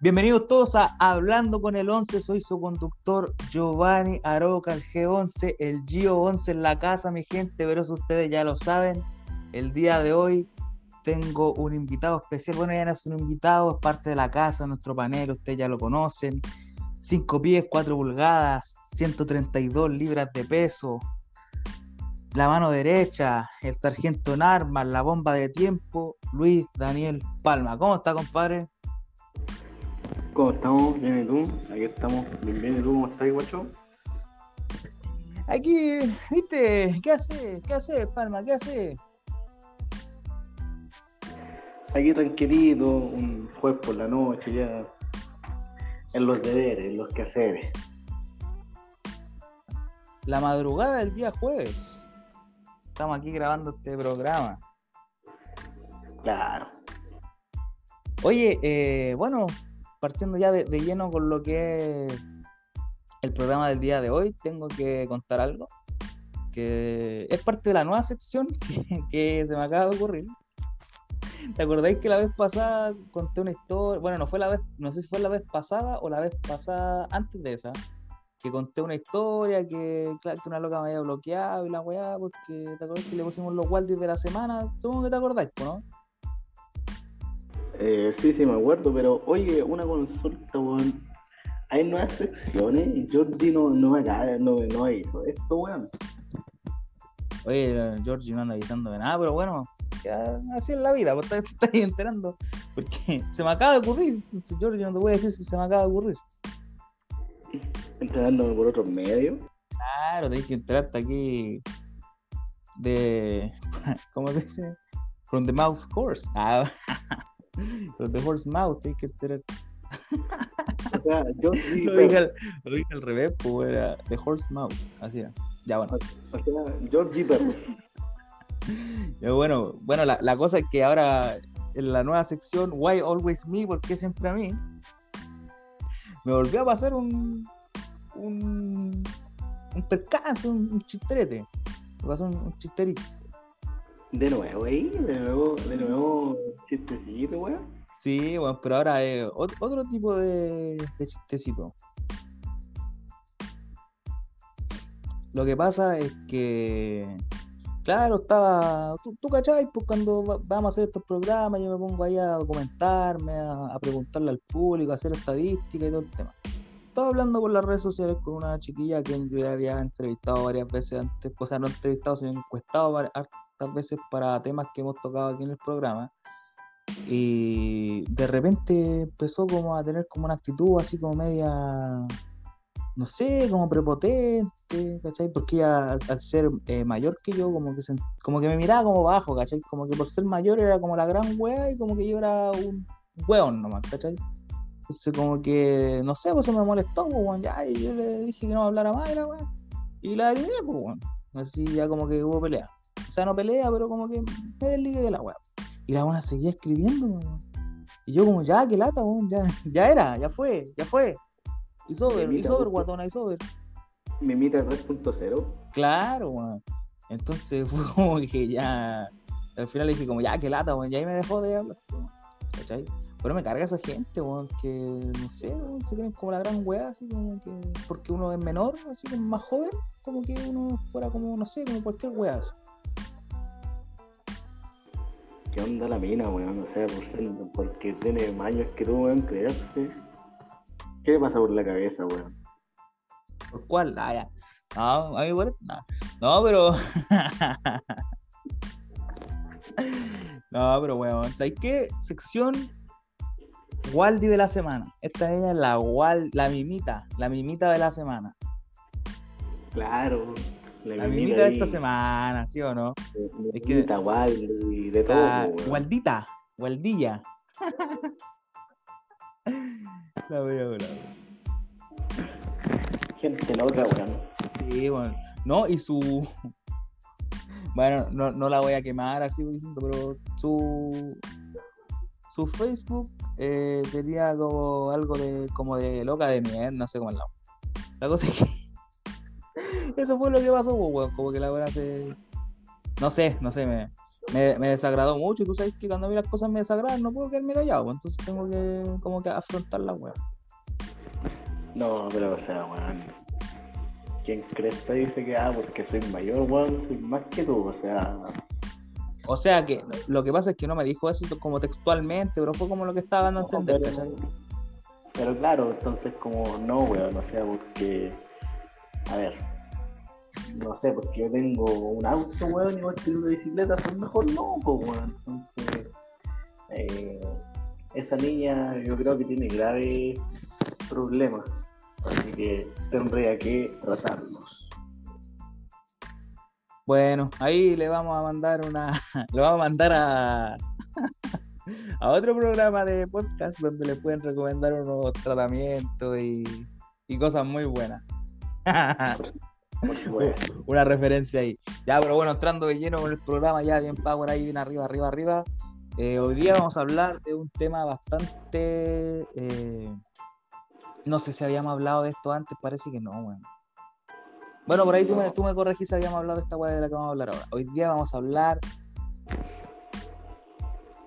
Bienvenidos todos a Hablando con el 11. Soy su conductor Giovanni Aroca, el G11, el Gio 11 en la casa, mi gente. Pero eso ustedes ya lo saben. El día de hoy tengo un invitado especial. Bueno, ya no es un invitado, es parte de la casa, nuestro panel. Ustedes ya lo conocen. 5 pies, 4 pulgadas, 132 libras de peso. La mano derecha, el sargento en armas, la bomba de tiempo, Luis Daniel Palma. ¿Cómo está, compadre? ¿Cómo estamos? Bien, ¿y tú? Aquí estamos. Bien, bien, ¿y tú cómo estás, guacho? Aquí, ¿viste? ¿Qué hace? ¿Qué hace, Palma? ¿Qué hace? Aquí tranquilito, un jueves por la noche, ya en los deberes, en los quehaceres. La madrugada del día jueves. Estamos aquí grabando este programa. Claro. Oye, eh, bueno, partiendo ya de, de lleno con lo que es el programa del día de hoy, tengo que contar algo que es parte de la nueva sección que, que se me acaba de ocurrir. ¿Te acordáis que la vez pasada conté una historia? Bueno, no fue la vez, no sé si fue la vez pasada o la vez pasada antes de esa, que conté una historia que, claro, que una loca me había bloqueado y la weá, porque te acordás que le pusimos los Waldis de la semana, supongo que te acordáis, ¿no? Eh, sí, sí, me acuerdo, pero oye, una consulta, weón. Hay nuevas secciones y Jordi no, no me cae, no, no hizo esto, weón. Oye, Georgie no anda avisando de nada, pero bueno, ya así es la vida, pues te, estás enterando, porque se me acaba de ocurrir, entonces Georgie no te voy a decir si se me acaba de ocurrir. Entrenándome por otros medios. Claro, tenés que enterarte aquí de, ¿cómo se dice? From the mouse horse. Ah, from the horse mouth, tenés que enterarte. O sea, Jordi. Lo dije al, lo dije al revés, pues era the horse mouth, así era. Ya bueno. O sea, Perro. Pero bueno, bueno la, la cosa es que ahora en la nueva sección Why Always Me, ¿por qué siempre a mí? Me volvió a pasar un un, un percance, un, un chisterete. Me pasó un, un chisterito. De nuevo, ahí, de nuevo, de nuevo, chistecito, weón. Sí, bueno, pero ahora es ot- otro tipo de, chistecito. Lo que pasa es que, claro, estaba, tú, tú cachai, pues cuando va- vamos a hacer estos programas, yo me pongo ahí a documentarme, a, preguntarle al público, a hacer estadística y todo el tema. Estaba hablando por las redes sociales con una chiquilla que yo ya había entrevistado varias veces antes, o sea, no entrevistado, sino encuestado hartas veces para temas que hemos tocado aquí en el programa. Y de repente empezó como a tener como una actitud así como media, no sé, como prepotente, ¿cachai? Porque ella al, ser eh, mayor que yo, como que, se- como que me miraba como bajo, ¿cachai? Como que por ser mayor era como la gran wea y como que yo era un weón nomás, ¿cachai? Entonces como que, no sé, pues eso me molestó, pues, weón, ya, y yo le dije que no me hablara más, y la y la eliminé, pues, weón. Así ya como que hubo pelea. Sea, no pelea, pero como que me desligué de la weá. Y la buena seguía escribiendo, weón. Y yo como, ya, qué lata, weón, ya, ya era, ya fue, ya fue. It's over, it's over, guatona, it's over. Mimita 3.0. Claro, weón. Entonces fue como que ya, al final le dije como, ya, qué lata, weón, y ahí me dejó de hablar. Pero me carga esa gente, weón, que, no sé, weón, se creen como la gran weá, así como que, porque uno es menor, así como más joven, como que uno fuera como, no sé, como cualquier weá. así. ¿Qué onda la mina, weón? O sea, por ser, porque tiene más años que tú, weón, creerse. ¿Qué le pasa por la cabeza, weón? ¿Por cuál? Ah, ya. No, a mí igual, no. No, pero. no, pero weón. ¿Sabes qué? Sección Waldi de la semana. Esta es la Wal, la mimita, la mimita de la semana. Claro. La mimita de esta semana, ¿sí o no? De, Es que- de todo, La. Waldita, Waldilla. la voy a ver. Gente loca, weón. Sí, bueno. No, y su. Bueno, no, no la voy a quemar así pero su. Su Facebook eh, tenía como algo de como de loca de miel, no sé cómo es la. La cosa es que. Eso fue lo que pasó, pues, weón. Como que la buena se. No sé, no sé, me, me, me desagradó mucho y tú sabes que cuando a mí las cosas me desagradan no puedo quedarme callado, pues, entonces tengo que como que afrontar la weá. No, pero o sea, weón. Quien cresta dice que, ah, porque soy mayor, weón, soy más que tú, o sea. O sea que lo que pasa es que no me dijo eso como textualmente, pero fue como lo que estaba dando a No, entender, pero, pero claro, entonces como no, weón, o sea, porque, a ver, no sé, porque yo tengo un auto, weón, y vos tenés una bicicleta, son mejor no, pues, weón. Entonces, eh, esa niña yo creo que tiene graves problemas, así que tendría que tratarlos. Bueno, ahí le vamos a mandar una, le vamos a mandar a, a otro programa de podcast donde le pueden recomendar unos tratamientos y, y cosas muy buenas. Una referencia ahí. Ya, pero bueno, entrando de lleno con el programa, ya bien power ahí, bien arriba, arriba, arriba. Eh, hoy día vamos a hablar de un tema bastante. eh, no sé si habíamos hablado de esto antes, parece que no, bueno. Bueno, por ahí tú me, tú me corregís si habíamos hablado de esta weá de la que vamos a hablar ahora. Hoy día vamos a hablar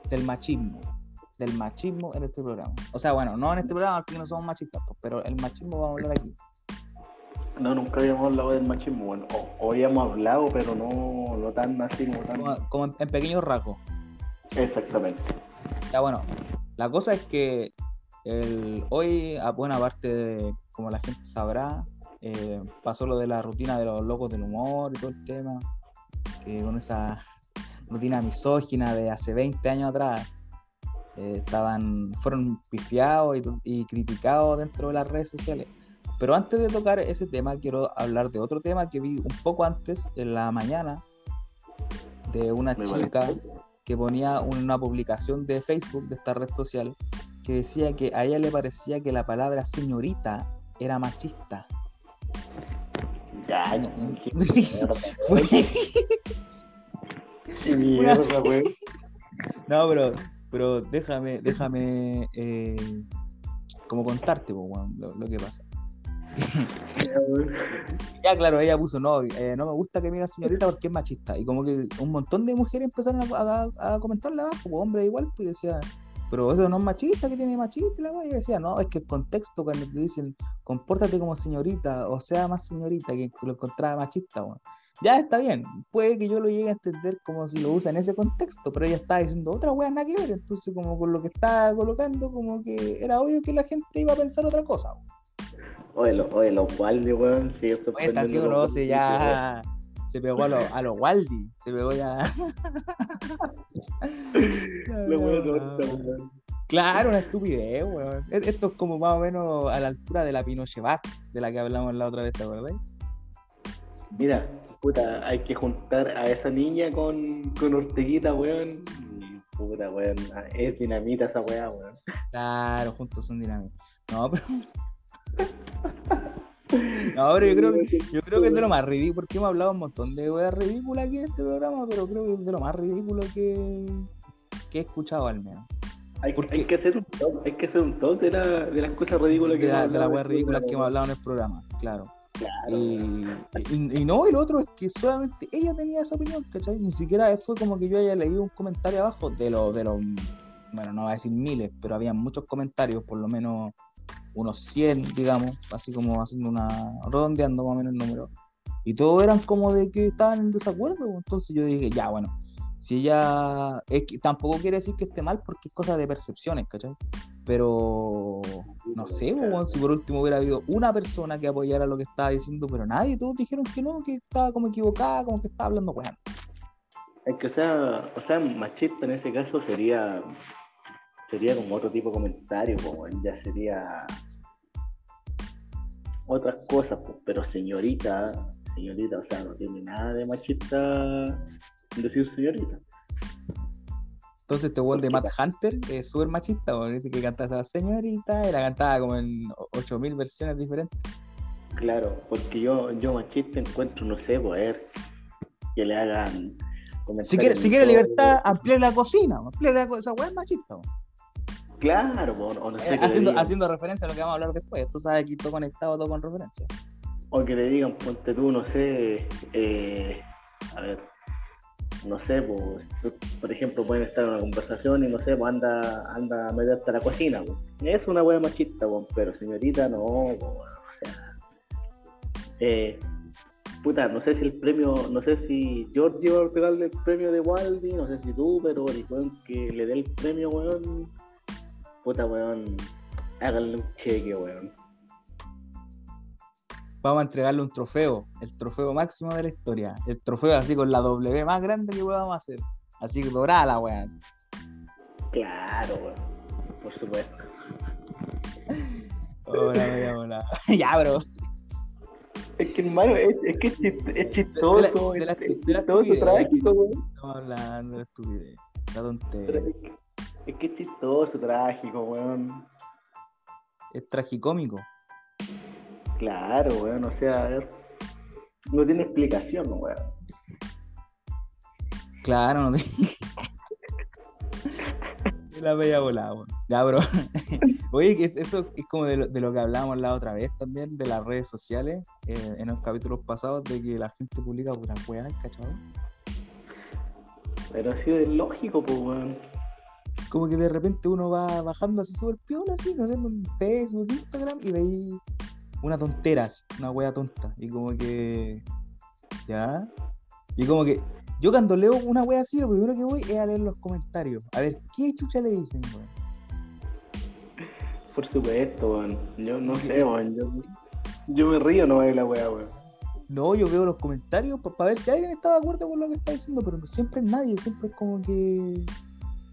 del machismo. Del machismo en este programa. O sea, bueno, no en este programa porque no somos machistas, pues, pero el machismo vamos a hablar aquí. No, nunca habíamos hablado del machismo, bueno, o, habíamos hablado, pero no, no tan así como tan... Como, como en, en pequeños rasgos. Exactamente. Ya bueno, la cosa es que el, hoy, a buena parte, de, como la gente sabrá, eh, pasó lo de la rutina de los locos del humor y todo el tema, que con esa rutina misógina de hace 20 años atrás, eh, estaban, fueron pifiados y, y criticados dentro de las redes sociales. Pero antes de tocar ese tema, quiero hablar de otro tema que vi un poco antes, en la mañana, de una Me chica que ponía una publicación de Facebook, de esta red social, que decía que a ella le parecía que la palabra señorita era machista. Ya, qué mierda. No, pero, pero déjame, déjame eh, como contarte po, lo que pasa. Ya, claro, ella puso, no, eh, no me gusta que me diga señorita porque es machista. Y como que un montón de mujeres empezaron a, a, a comentarle abajo, pues, hombre igual, pues decía, pero eso no es machista, que tiene machista? La? Y decía, no, es que el contexto cuando te dicen, compórtate como señorita, o sea más señorita, que lo encontraba machista, weón. Ya está bien, puede que yo lo llegue a entender como si lo usa en ese contexto, pero ella estaba diciendo otra wea nada que ver, entonces como con lo que estaba colocando, como que era obvio que la gente iba a pensar otra cosa. Oye, lo, oye, los Waldi, weón, sigue Oye, Esta sí o no, se ya se pegó a los a los Waldi, se pegó ya. Lo tonta, weón. Claro, una estupidez, weón. Esto es como más o menos a la altura de la Pinochet de la que hablamos la otra vez, ¿te acuerdas? Mira, puta, hay que juntar a esa niña con, con Orteguita, weón. Puta, weón, es dinamita esa weá, weón. Claro, juntos son dinámicos. No, pero. No, pero yo creo que, yo creo que es de lo más ridículo, porque hemos hablado un montón de weas ridículas aquí en este programa, pero creo que es de lo más ridículo que, que he escuchado al menos. Hay, que hacer un top, hay que hacer un top de, la, de las cosas ridículas que De, la- de las weas este ridículas que hemos hablado en el programa, claro. Claro, Y, y, y no, y lo otro es que solamente ella tenía esa opinión, ¿cachai? Ni siquiera fue como que yo haya leído un comentario abajo de los, de los, bueno, no voy a decir miles, pero había muchos comentarios, por lo menos unos 100, digamos, así como haciendo una, redondeando más o menos el número. Y todos eran como de que estaban en desacuerdo, entonces yo dije, ya, bueno, si ella, es que tampoco quiere decir que esté mal porque es cosa de percepciones, ¿cachai? Pero no sé, pues, weón, si por último hubiera habido una persona que apoyara lo que estaba diciendo, pero nadie, todos dijeron que no, que estaba como equivocada, como que estaba hablando weón. Es que, o sea, o sea, machista en ese caso sería sería como otro tipo de comentario, como ya sería otras cosas, pues, pero señorita, señorita, o sea, no tiene nada de machista decir señorita. Entonces este weón de Matt Hunter es súper machista, weón, dice que cantaba esa señorita, y la cantaba como en 8000 versiones diferentes. Claro, porque yo, yo machista encuentro, no sé, poder que le hagan. Si quiere, si quiere libertad, amplíe la cocina, amplíe la co- esa weón es machista, weón. Claro, o no sé, Eh, haciendo, haciendo referencia a lo que vamos a hablar después. Tú sabes que todo conectado, todo con referencia. O que le digan, ponte tú, no sé, eh, a ver, no sé, pues, por ejemplo, pueden estar en una conversación y no sé, pues anda, anda a meterte a la cocina, pues. Es una wea machista, pues, pero señorita, no, pues, o sea. Eh, puta, no sé si el premio, no sé si George iba a pegarle el premio de Waldi, no sé si tú, pero el weón que le dé el premio, weón, puta, weón, háganle un cheque, weón. Vamos a entregarle un trofeo, el trofeo máximo de la historia. El trofeo así con la W más grande que podamos hacer. Así que dorada la weón. Claro, weón. Por supuesto. Hola, hola. ya, bro. Es que, hermano, es, es que es, chist- es chistoso, De la- es, de la- es de la chistoso, trágico, weón. Estamos hablando de estupidez. La tontería. Es que, es chistoso, trágico, weón. Es tragicómico. Claro, weón, o sea, a ver, no tiene explicación, weón. Claro, no te... La bella volada, weón. Ya, bro. Oye, que es- eso es como de lo, de lo que hablábamos la otra vez también, de las redes sociales, eh, en los capítulos pasados, de que la gente publica puras weas, ¿cachado? Pero así es lógico, pues, weón. Como que de repente uno va bajando así súper piola, así, no sé, en Facebook, Instagram, y veis una tontera, así, una wea tonta. Y como que. ¿Ya? Y como que. Yo cuando leo una wea así, lo primero que voy es a leer los comentarios. A ver, ¿qué chucha le dicen, weón? Por supuesto, weón. Yo no sé, weón. Yo, yo me río no de la weá, weón. No, yo veo los comentarios para ver si alguien está de acuerdo con lo que está diciendo, pero siempre es nadie, siempre es como que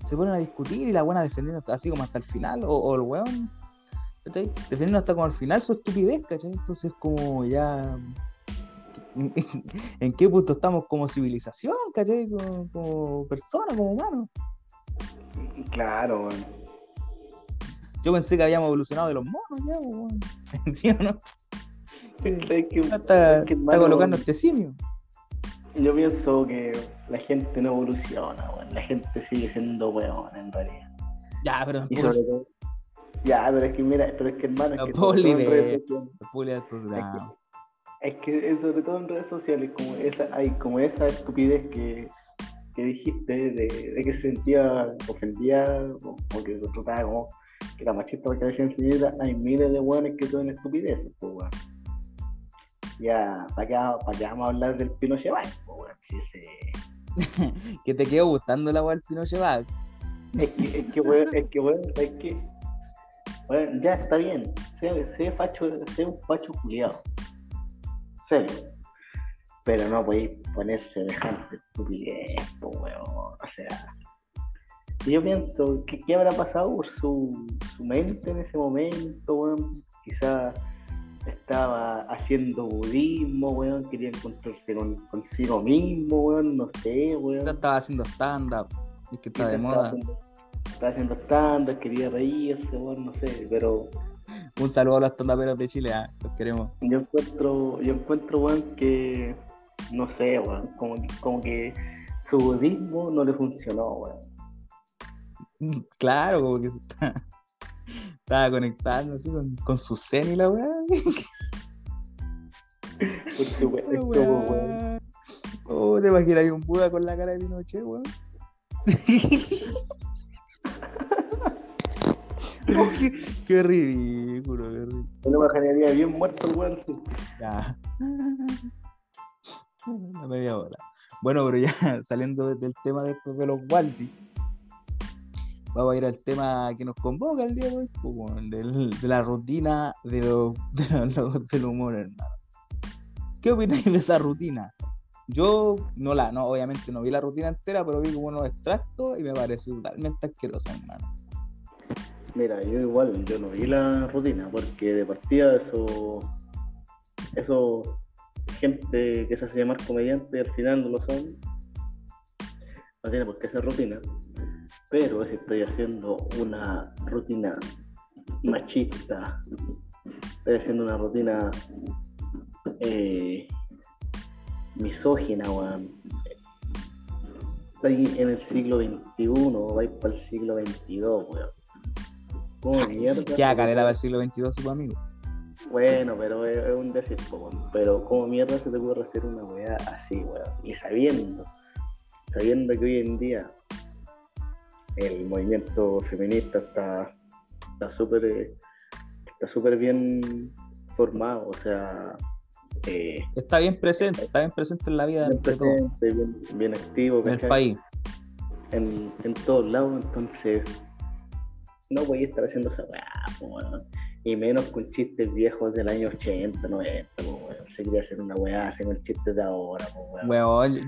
se ponen a discutir y la buena defendiendo así como hasta el final, o, o el weón, ¿cachai? Defendiendo hasta como al final su estupidez, ¿cachai? Entonces como ya... ¿En qué punto estamos como civilización, ¿cachai? Como, como persona, como humano. Claro, weón. Yo pensé que habíamos evolucionado de los monos ya, weón. ¿Sí o no? Que, Está, colocando este simio. Yo pienso que la gente no evoluciona, weón. La gente sigue siendo weón, en realidad. Ya, pero Y sobre todo. Ya, pero es que mira, pero es que hermano, es No que en redes sociales. Es que es sobre todo en redes sociales, como esa, hay como esa estupidez que, que dijiste de, de que se sentía ofendida o, o que lo trataba como que era machista porque le decían señorita, hay miles de hueones que son estupideces, pues weón. Ya, ¿para qué, pa' qué vamos a hablar del Pinochet pues weón? Si ese- que te quedó gustando la weá del Pinochet Bag. Es que, es que, weón, es que, weón, es que, weón, ya está bien, sé, sé facho, sé un facho culiado, serio, pero no podéis poner semejante estupidez, weón, o sea, yo pienso, ¿qué, qué habrá pasado por su, su mente en ese momento, weón? Quizá estaba haciendo budismo, weón, quería encontrarse con, consigo mismo, weón, no sé, weón. Estaba haciendo stand-up. Es que está de estaba moda. haciendo- Estaba haciendo stand quería reírse, weón, no sé, pero Un saludo a los stand-uperos de Chile. ah, Los queremos. yo encuentro, yo encuentro, weón, que no sé, weón, como que, como que su budismo no le funcionó, weón. Claro, como que se está, estaba conectando así con, con su zen y la weá. Por supuesto, weón. Oh, te imaginas ahí un Buda con la cara de Pinochet, weón. Oh, qué, qué ridículo, qué ridículo. Yo me imaginaría bien muerto el weón. Ya. La media hora. Bueno, pero ya saliendo del tema de estos de los Waldi, vamos a ir al tema que nos convoca el día de hoy, pues, weón, del- de la rutina de locos del humor, hermano. ¿Qué opináis de esa rutina? Yo no la, no, obviamente no vi la rutina entera, pero vi como unos extractos y me pareció totalmente asquerosa, hermano. Mira, yo igual, yo no vi la rutina, porque de partida eso, eso, gente que se hace llamar comediante al final no lo son, no tiene por qué ser rutina, pero si estoy haciendo una rutina machista, estoy haciendo una rutina eh, misógina, weón. Estoy en el siglo XXI, vais para el siglo XXII, weón. ¿Cómo mierda? Que calera para el siglo XXII, su amigo. Bueno, pero es, es un decir, weón. pero ¿cómo mierda se te ocurre hacer una weá así, weón? Y sabiendo, sabiendo que hoy en día el movimiento feminista está está súper eh, está súper bien formado, o sea, eh, está bien presente, está bien presente en la vida de todo. Bien, activo en el país. En, en todos lados, entonces no voy a estar haciendo esa weá, y menos con chistes viejos del año 80, 90, se quería hacer una weá, haciendo chistes de ahora,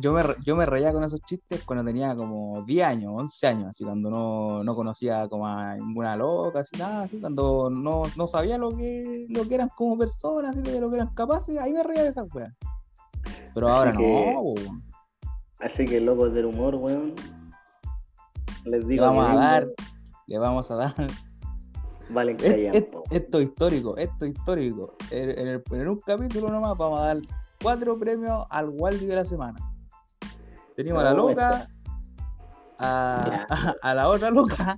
yo me, yo me reía con esos chistes cuando tenía como 10 años, 11 años, así cuando no, no conocía como a ninguna loca, así nada, así cuando no, no sabía lo que, lo que eran como personas, así, de lo que eran capaces, ahí me reía de esas weas. Pero ahora no, Así que locos del humor, weón. Les digo. Le vamos a dar, le vamos a dar Valen Esto es histórico, esto es histórico. En, un capítulo nomás vamos a dar cuatro premios al Waldi de la semana. Tenemos a la loca, a, la otra loca.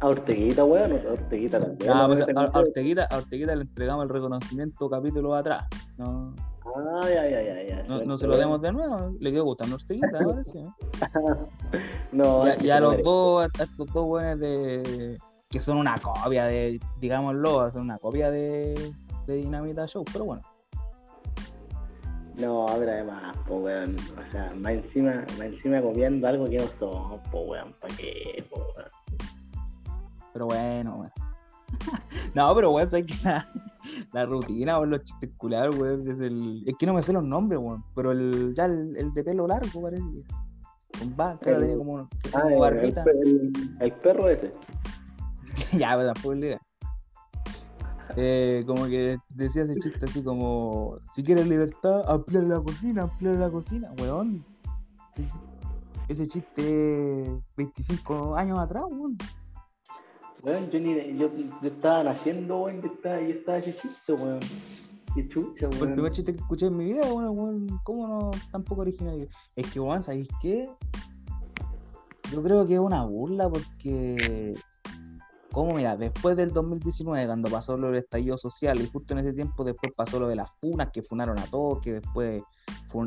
A Orteguita, weón, a Orteguita también. Ah, pues a, Orteguita, a Orteguita le entregamos el reconocimiento capítulo atrás. No, Ay, ay, ay, ay, no, no se lo demos de nuevo, le quedó gustando Orteguita, ahora sí. no, y, a, los dos, a estos dos weones de, que son una copia de, digámoslo, son una copia de, de Dinamita Show, pero bueno. No, pero además, pues weón, o sea, más encima, más encima copiando algo que no son, pues weón, ¿para qué, po, weón? Pero bueno, weón. no, pero weón, sabes que la, rutina, weón, los chistes weón, es el. Es que no me sé los nombres, weón, pero el, ya el, de pelo largo parece Con va, claro, tiene como, ah, barbita. el perro ese. ya, tampoco la idea. Eh, como que decía ese chiste así como, si quieres libertad, ampliar la cocina, ampliar la cocina, weón. Ese chiste 25 años atrás, weón. Weón, yo, ni, yo, yo estaba naciendo, weón, yo estaba, yo estaba ese chiste, weón. Qué chucha, weón. el primer chiste que escuché en mi vida, weón, weón, ¿cómo no tan poco original? Es que, weón, ¿sabéis qué? Yo creo que es una burla porque ¿Cómo? Mira, después del 2019, cuando pasó lo del estallido social, y justo en ese tiempo después pasó lo de las funas, que funaron a todos, que después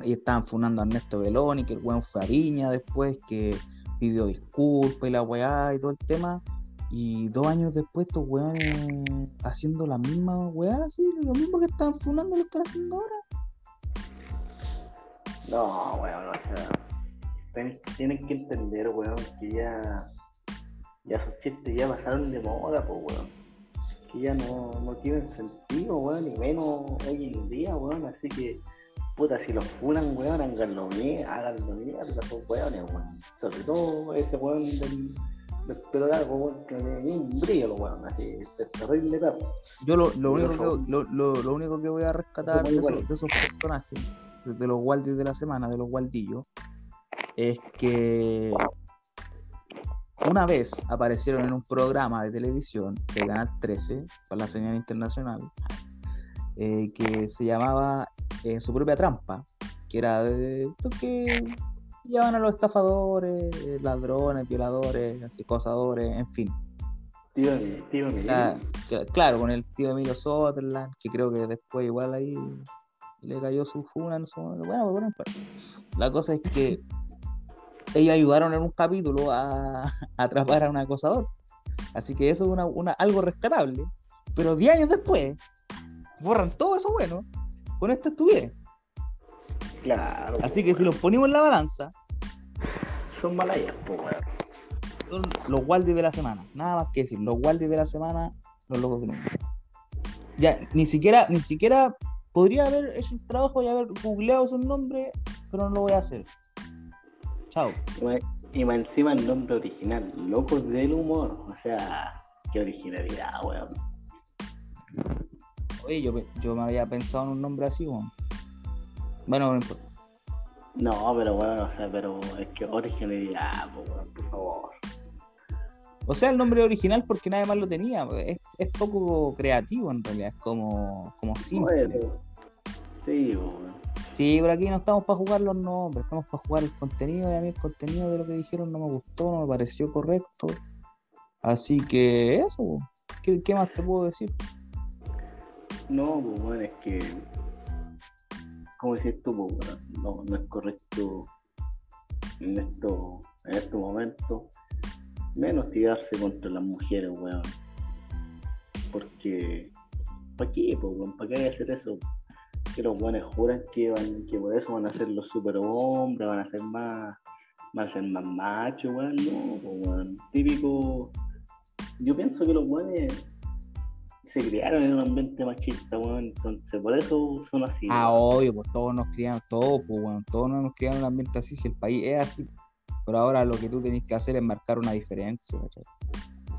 y estaban funando a Ernesto Beloni, que el weón fue a después, que pidió disculpas y la weá y todo el tema. Y dos años después, estos weones haciendo la misma weá, así, lo mismo que estaban funando lo están haciendo ahora. No, weón, o sea, tienen que entender, weón, que ya ya esos chistes ya pasaron de moda, pues, weón. Que ya no, no tienen sentido, weón, ni menos hoy en día, weón. Así que, puta, si los funan, weón, háganlo bien, háganlo mierda, esos weones, weón. Sobre todo ese weón del, del pelo largo, weón, que tiene un brillo, weón, así, es terrible, perro. Yo lo, lo, único que, lo, lo, lo, único que voy a rescatar de esos, de esos personajes, de los Waldis de la semana, de los Waldillos, es que una vez aparecieron en un programa de televisión de Canal 13, con la señal internacional, eh, que se llamaba eh, Su propia trampa, que era de que llevan a los estafadores, ladrones, violadores, acosadores, en fin. Tío, tío claro, con el tío Emilio Sutherland, que creo que después igual ahí le cayó su funa, no sé, bueno, bueno, la cosa es que ellos ayudaron en un capítulo a, atrapar a un acosador. Así que eso es una, algo rescatable. Pero 10 años después, borran todo eso bueno con esta estupidez. Claro. Así que si los ponemos en la balanza, son malayas, Son los Waldis de la semana. Nada más que decir, los Waldis de la semana, los locos del mundo. Ya, ni siquiera, ni siquiera podría haber hecho el trabajo y haber googleado su nombre, pero no lo voy a hacer. Chao. Y más encima el nombre original, Locos del Humor. O sea, qué originalidad, weón. Oye, yo, yo me había pensado en un nombre así, weón. Bueno, no No, pero bueno, o sea, pero es que originalidad, weón, por favor. O sea, el nombre original porque nadie más lo tenía. Es, es poco creativo en realidad, es como, como simple. sí, weón. Sí, por aquí no estamos para jugar los nombres, estamos para jugar el contenido y a mí el contenido de lo que dijeron no me gustó, no me pareció correcto. Así que eso, ¿qué, más te puedo decir? No, pues bueno, es que, como decís tú, pues, no, no es correcto en esto, en estos momentos, menos tirarse contra las mujeres, weón. Porque, ¿para qué, weón? ¿Para qué hay que hacer eso? Que los weones juran que, van, que por eso van a ser los superhombres, van a ser más, van a ser más machos, weón. No, weón. Típico. Yo pienso que los weones se criaron en un ambiente machista, weón. Entonces, por eso son así. Ah, weón. obvio, pues todos nos criamos, todos, pues, weón, todos nos criado en un ambiente así, si el país es así. Pero ahora lo que tú tenés que hacer es marcar una diferencia, ¿cachai?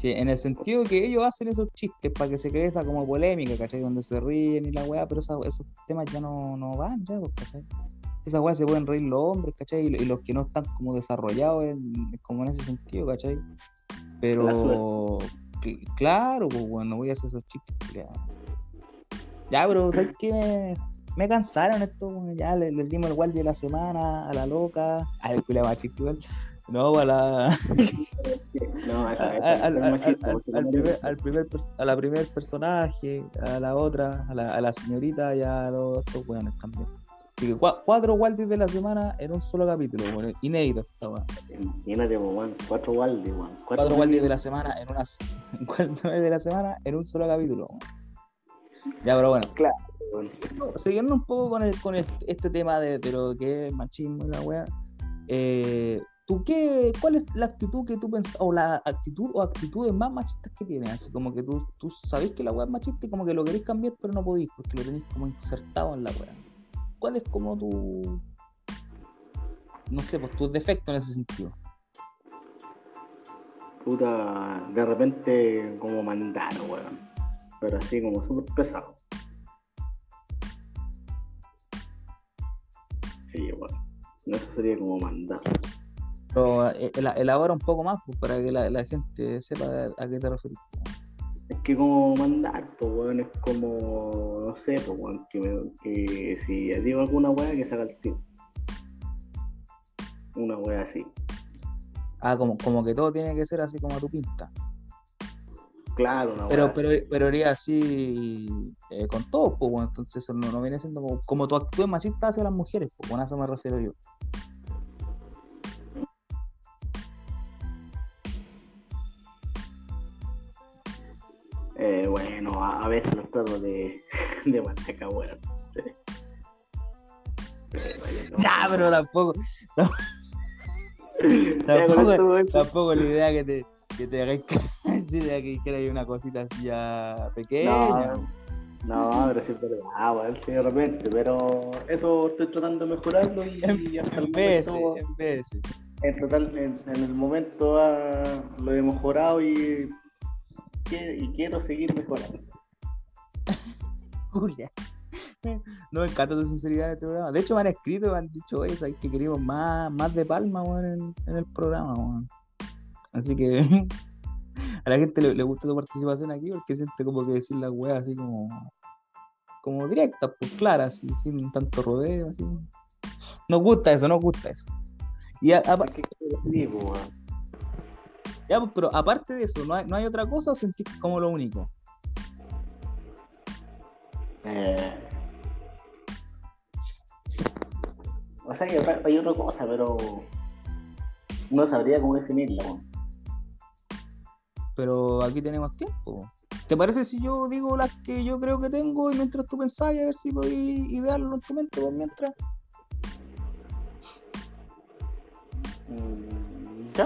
Sí, en el sentido que ellos hacen esos chistes para que se cree esa como polémica, ¿cachai? Donde se ríen y la weá, pero esa- esos temas ya no, no van, ya, pues, ¿cachai? Esas weas se pueden reír los hombres, ¿cachai? Y, y los que no están como desarrollados en, como en ese sentido, ¿cachai? Pero, cl- claro, pues bueno, voy a hacer esos chistes. culiados. Ya, pero ¿sabes qué? Me, me cansaron esto, ya le- les, dimos el guardia de la semana a la loca, a ver, culiado machista igual. No, a la, No, a- al, primer, al primer la primer personaje, a la otra, a la, a la señorita y a los otros weones también. Así que cua- cuatro guardias de la semana en un solo capítulo, weón, inédito esta weá. Imagínate, po, weón, cuatro Waldi, weón. Cuatro guardias de la semana en una cuatro de la semana en un solo capítulo. weón. Ya, pero bueno, weón. no, siguiendo un poco con, el, con el- este tema de, de lo que es machismo y la weá, eh, ¿tú qué, ¿cuál es la actitud que tú pensás, o la actitud o actitudes más machistas que tienes? Así como que tú, tú sabés que la weá es machista y como que lo querés cambiar, pero no podís, porque lo tenés como insertado en la weá. ¿Cuál es como tu, no sé, pues tus defectos en ese sentido? Puta, de repente como mandar, weón. Pero así como súper pesado. Sí, weón. Eso sería como mandar. Pero eh, ela- elabora un poco más pues, para que la, la gente sepa a qué te refieres. Es que como mandar, pues weón, es como, no sé, pues weón, que, me- que si digo alguna weá que saca el tiro. Una weá así. Ah, como, como que todo tiene que ser así como a tu pinta. Claro, una Pero, pero, pero haría así eh, con todo, pues bueno, entonces no, no viene siendo como, como tu actitud machista hacia las mujeres, pues con eso me refiero yo. Eh, bueno, a, a veces los trato de, de manteca, weón. Sí. Pero, no, Ya, pero tampoco, tampoco, tampoco la idea que te, que te hagáis que ahí una cosita así ya pequeña. No, no, pero sí es verdad, weón, sí, de repente, pero eso estoy tratando de mejorarlo y, y hasta el En veces, momento, en veces. en, total, en, en el momento ah, lo he mejorado y, y quiero seguir mejorando. Julia. No me encanta tu sinceridad en este programa. De hecho, me han escrito y me han dicho, oye, sabes que queremos más, más de palma en, en el programa. weón". Así que a la gente le, le gusta tu participación aquí porque siente como que decir las weas así como, como directas, pues claras, y sin tanto rodeo. Así. Nos gusta eso, nos gusta eso. Y a- a- ya, pues, pero aparte de eso, ¿no hay, ¿no hay otra cosa o sentís como lo único? Eh, o sea que hay- otra cosa, pero no sabría cómo definirla. pero aquí tenemos tiempo. ¿Te parece si yo digo las que yo creo que tengo y mientras tú pensás y a ver si podéis idearlo en tu mente por mientras? Mm,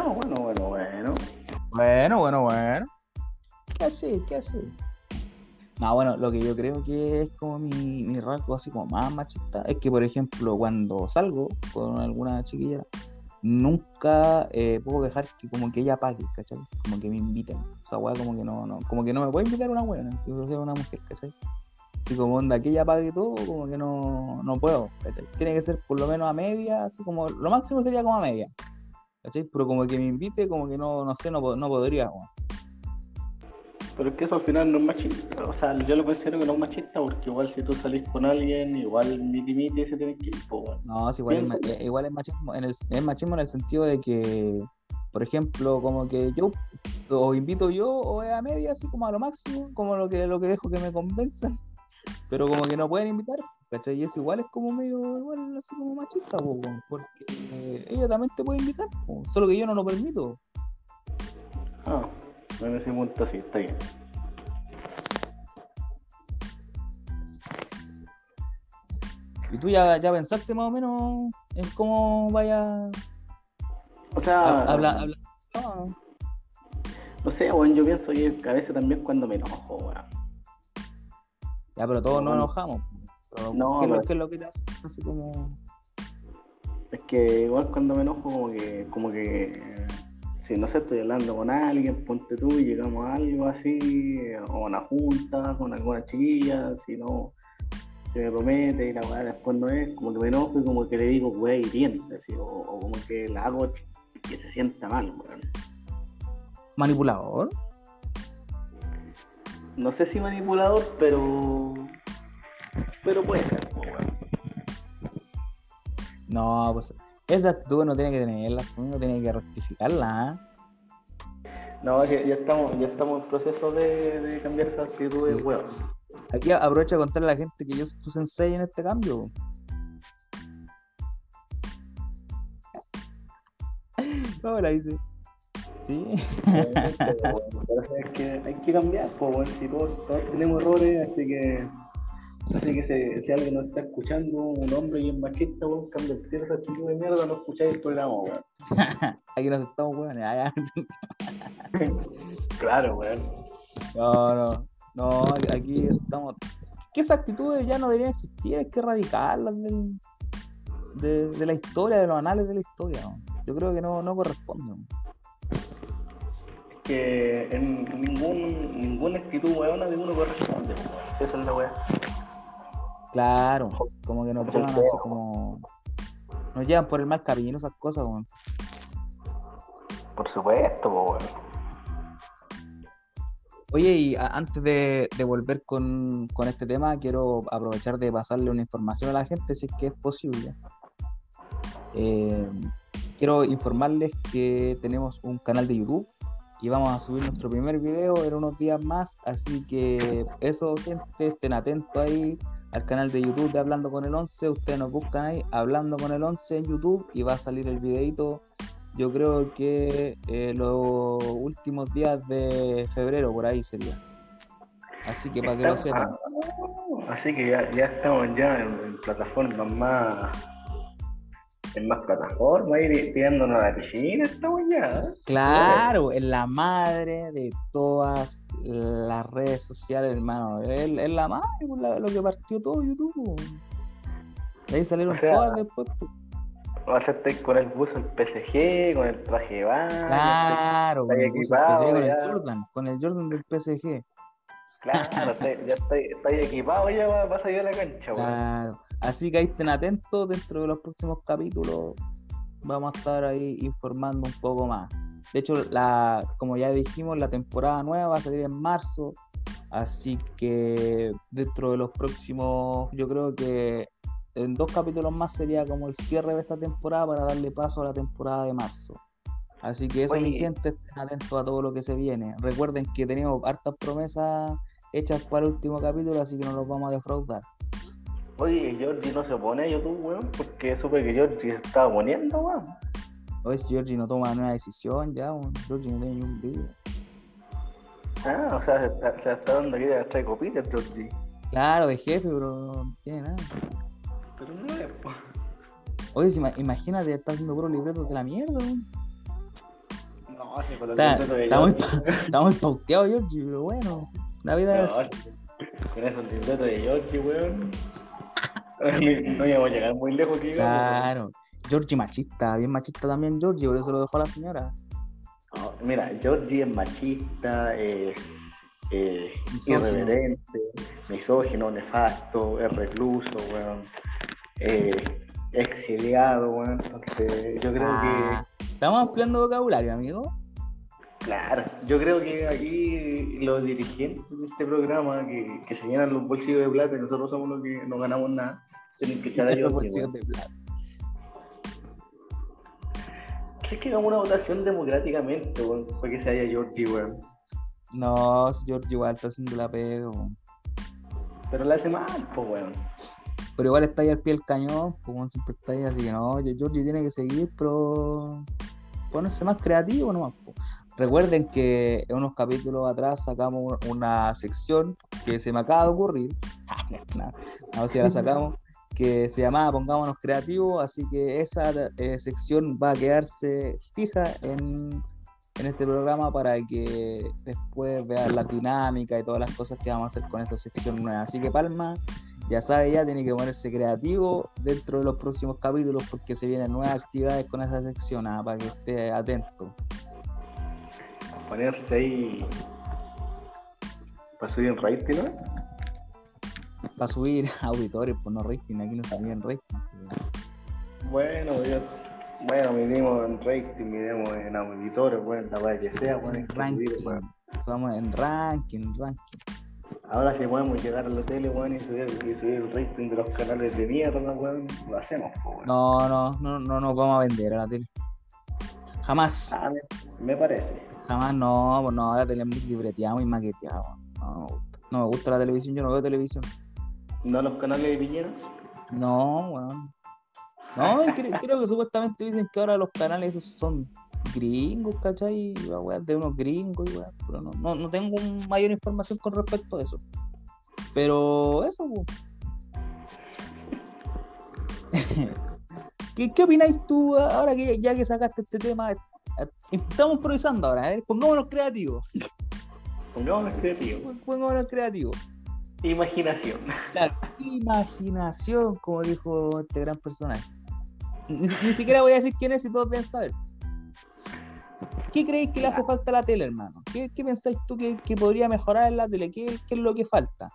Bueno, bueno, bueno. Bueno, bueno, bueno. ¿Qué así? ¿Qué así? No, bueno, lo que yo creo que es como mi, mi rasgo así como más machista es que, por ejemplo, cuando salgo con alguna chiquilla, nunca eh, puedo dejar que como que ella pague, ¿cachai? Como que me inviten. O sea, weá, como que no, no, como que no me puede invitar una buena, si yo soy una mujer, ¿cachai? Y como onda que ella pague todo, como que no, no puedo, ¿cachai? Tiene que ser por lo menos a media, así como, lo máximo sería como a media, ¿cachai? Pero como que me invite, como que no, no sé, no, no podría, weón. Pero es que eso al final no es machista. O sea, yo lo considero que no es machista porque igual si tú salís con alguien, igual miti miti se tiene que ir, po, weón. No, es igual, es, eh, igual es machismo, en el, es machismo en el sentido de que, por ejemplo, como que yo o invito yo o es a media, así como a lo máximo, como lo que lo que dejo que me convenzan, pero como que no pueden invitar, ¿cachai? Y eso igual es como medio, igual así como machista, po, porque eh, ella también te puede invitar, po, solo que yo no lo permito. Ah, en ese punto sí, está bien. ¿Y tú ya, ya pensaste más o menos en cómo vaya O sea, a hablar? Habla, no, no sé, weón, yo pienso que a veces también cuando me enojo, weón. ya, pero todos nos No. enojamos. Pero, No, ¿qué, es lo, pero- qué es lo que te hace? Así como. Es que igual cuando me enojo como que, como que si no sé, estoy hablando con alguien, ponte tú y llegamos a algo así, o a una junta con alguna chiquilla, si no se me promete y la weá después no es, como que me enojo y como que le digo wey así, o, o como que la hago que se sienta mal, weón. Manipulador. No sé si manipulador, pero pero puede ser, po, weón. No, pues esa actitud uno tiene que tenerla, uno tiene que rectificarla. ¿ah? No, es que ya estamos, ya estamos en proceso de, de cambiar esa actitud de Sí. weón. Aquí aprovecho a contarle a la gente que yo soy tu sensei en este cambio. ¿Cómo la hice? Sí. Pero es que hay que cambiar, pues bueno, si todos, todos tenemos errores, así que así que si, si alguien nos está escuchando, un hombre y un machista, weón, cambia el esa actitud de mierda, no escucháis el programa, weón. Aquí nos estamos, weón. Claro, weón. No, no. No, aquí estamos. Que esas actitudes ya no deberían existir, hay que erradicarlas del- de, de la historia, de los anales de la historia. ¿no? Yo creo que no, no corresponde. ¿no? Que en ningún, ninguna actitud weona de uno corresponde, weón. Esa es la weá. Claro, como que nos llevan así como. Nos llevan por el mal camino esas cosas, weón. Por supuesto, pues weón. Oye, y antes de, de volver con, con este tema, quiero aprovechar de pasarle una información a la gente, si es que es posible. Eh, quiero informarles que tenemos un canal de YouTube y vamos a subir nuestro primer video en unos días más, así que eso, gente, estén atentos ahí al canal de YouTube de Hablando con el 11, ustedes nos buscan ahí, Hablando con el 11 en YouTube y va a salir el videito yo creo que eh, los últimos días de febrero, por ahí sería. Así que para que lo sepan. Así que ya, ya estamos ya en, en plataformas más. En más plataformas, ir tirándonos a la piscina, estamos ya. ¿eh? Claro, es la madre de todas las redes sociales, hermano. Es, es la madre, pues, la- lo que partió todo YouTube. De ahí salieron O sea, todas después. pues. Va a ser con el buzo, el PSG, con el traje de baño. Claro, el, buzo equipado PSG, con el. Jordan, con el Jordan del PSG. Claro, estáis- ya estáis estáis equipados ya va- vas a ir a la cancha, weón. Claro. Así que ahí estén atentos, dentro de los próximos capítulos vamos a estar ahí informando un poco más. De hecho, la, como ya dijimos, la temporada nueva va a salir en marzo, así que dentro de los próximos, yo creo que en dos capítulos más sería como el cierre de esta temporada para darle paso a la temporada de marzo. Así que eso, mi gente, estén atentos a todo lo que se viene. Recuerden que tenemos hartas promesas hechas para el último capítulo, así que no los vamos a defraudar. Oye, Georgie no se pone a YouTube, weón, porque supe que Georgie se estaba poniendo, weón. O es Georgie no toma una decisión ya, weón. Georgie no tiene ni un video. Ah, o sea, se está, se está dando aquí de trae copitas, Georgie. Claro, de jefe, pero no tiene nada. Pero no es, po. Oye, si ima- imagínate, está haciendo puro libretos de la mierda, weón. No, sí, con los Está, libretos de está muy, está muy pauteado, Georgie, pero bueno. La vida es No, así. con esos libretos de Georgie, weón. No íbamos a llegar muy lejos que digamos. Claro. Georgie machista, bien machista también Georgie, por eso lo dejó a la señora. No, mira, Georgie es machista, es, Misógino. irreverente, misógino, nefasto, es recluso, weón. Eh, exiliado, weón. Entonces, yo creo Ah, Estamos ampliando vocabulario, amigo. que, claro, yo creo que aquí los dirigentes de este programa que, que se llenan los bolsillos de plata y nosotros somos los que no ganamos nada, tienen que ser a Los Georgie, bolsillos weón. de plata. Si es que hagamos una votación democráticamente, weón, para que se haya Georgie, weón. No, si Georgie igual está haciendo la pega, weón. Pero la hace mal, pues, weón. Pero igual está ahí al pie del cañón, como siempre está ahí, así que no, Georgie tiene que seguir, pero ponerse más creativo nomás. po. Recuerden que en unos capítulos atrás sacamos una sección que se me acaba de ocurrir. A ver si la sacamos. Que se llamaba Pongámonos Creativos. Así que esa eh, sección va a quedarse fija en, en este programa para que después vean la dinámica y todas las cosas que vamos a hacer con esta sección nueva. Así que Palma, ya sabe, ya tiene que ponerse creativo dentro de los próximos capítulos porque se vienen nuevas actividades con esa sección, ah, para que esté atento. Ponerse ahí para subir el rating, ¿no? Para subir auditores, pues no rating, aquí no sabían rating. Bueno, yo, bueno, midimos en rating, midimos en auditores, bueno, la weá que sea, bueno, que Ranking. Vamos en ranking, ranking. Ahora si podemos llegar a la tele, weón, y subir, y subir el rating de los canales de mierda, weón, lo hacemos, weón. No, no, no, no nos vamos a vender a la tele. Jamás, Ah, me, me parece. jamás no, pues no, la tele es muy libreteada, muy maqueteada. No. No me gusta la televisión, yo no veo televisión. ¿No los canales de Piñera? No, weón. No, creo que supuestamente dicen que ahora los canales esos son gringos, ¿cachai? De unos gringos weá, pero no, no, no tengo mayor información con respecto a eso. Pero eso, po. ¿Qué, ¿Qué opináis tú ahora que ya que sacaste este tema? Estamos improvisando ahora, ¿eh? Pongámonos creativos. Pongámonos creativos. Pongámonos creativos. Imaginación. Claro, imaginación, como dijo este gran personaje. Ni, ni siquiera voy a decir quién es si todos deben saber. ¿Qué creéis que le hace falta a la tele, hermano? ¿Qué, qué pensáis tú que, que podría mejorar en la tele? ¿Qué, qué es lo que falta?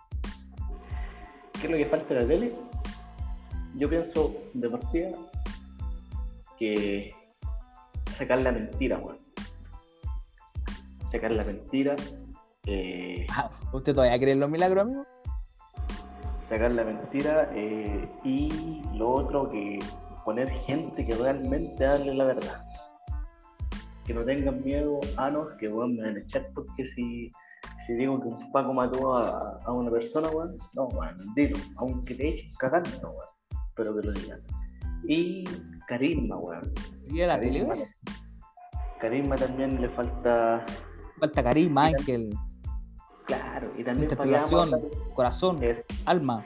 ¿Qué es lo que falta en la tele? Yo pienso de partida que sacar la mentira, weón. Sacar la mentira, eh, Ah, ¿Usted todavía cree en los milagros, amigo? Sacar la mentira eh, y lo otro que poner gente que realmente hable la verdad. Que no tengan miedo a nos que weón me van a echar porque si, si digo que un Paco mató a, a una persona, weón, no, weón, dilo, aunque te echen cagando, pero que lo digan. Y carisma, weón. ¿Y a la? Carisma, carisma también le falta, Falta carisma, ángel, claro, y también para interpretación, corazón, es- alma.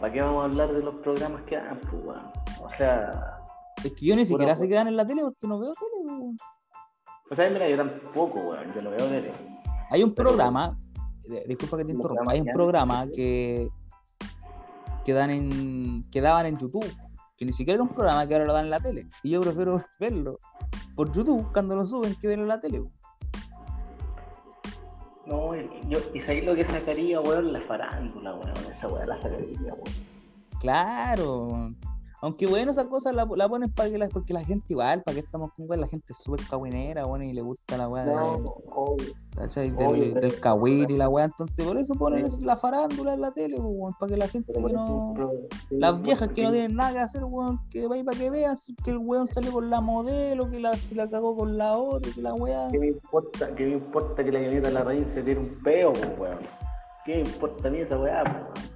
¿Para qué vamos a hablar de los programas que dan, pues, weón? O sea, Es que yo ni siquiera sé que dan en la tele porque no veo tele. weón. O sea, mira, yo tampoco, weón, yo no veo tele. Hay un Pero- programa, disculpa que te ¿Un interrumpa, hay un programa que, que, dan en, que daban en YouTube, que ni siquiera era un programa que ahora lo dan en la tele. Y yo prefiero verlo por YouTube cuando lo suben que verlo en la tele. No, yo, y sabéis lo que sacaría, weón, la farándula, weón, esa weón la sacaría, weón. Claro. Aunque bueno, esa cosa la, la ponen para que la, porque la gente igual, para que estamos con la gente es súper cagüinera, bueno, y le gusta la weá No, de- del, del y la weá, entonces por eso ponen Sí. la farándula en la tele, pues, weón, para que la gente que no. sí, Las viejas que no tienen nada que hacer, weón, que vaya para que vean que el weón salió con la modelo, que la, se la cagó con la otra, que la weá. ¿Qué me importa, qué me importa que la llamita la raíz se tire un peo, pues, weón? ¿Qué me importa a mí esa weá, pues, weón?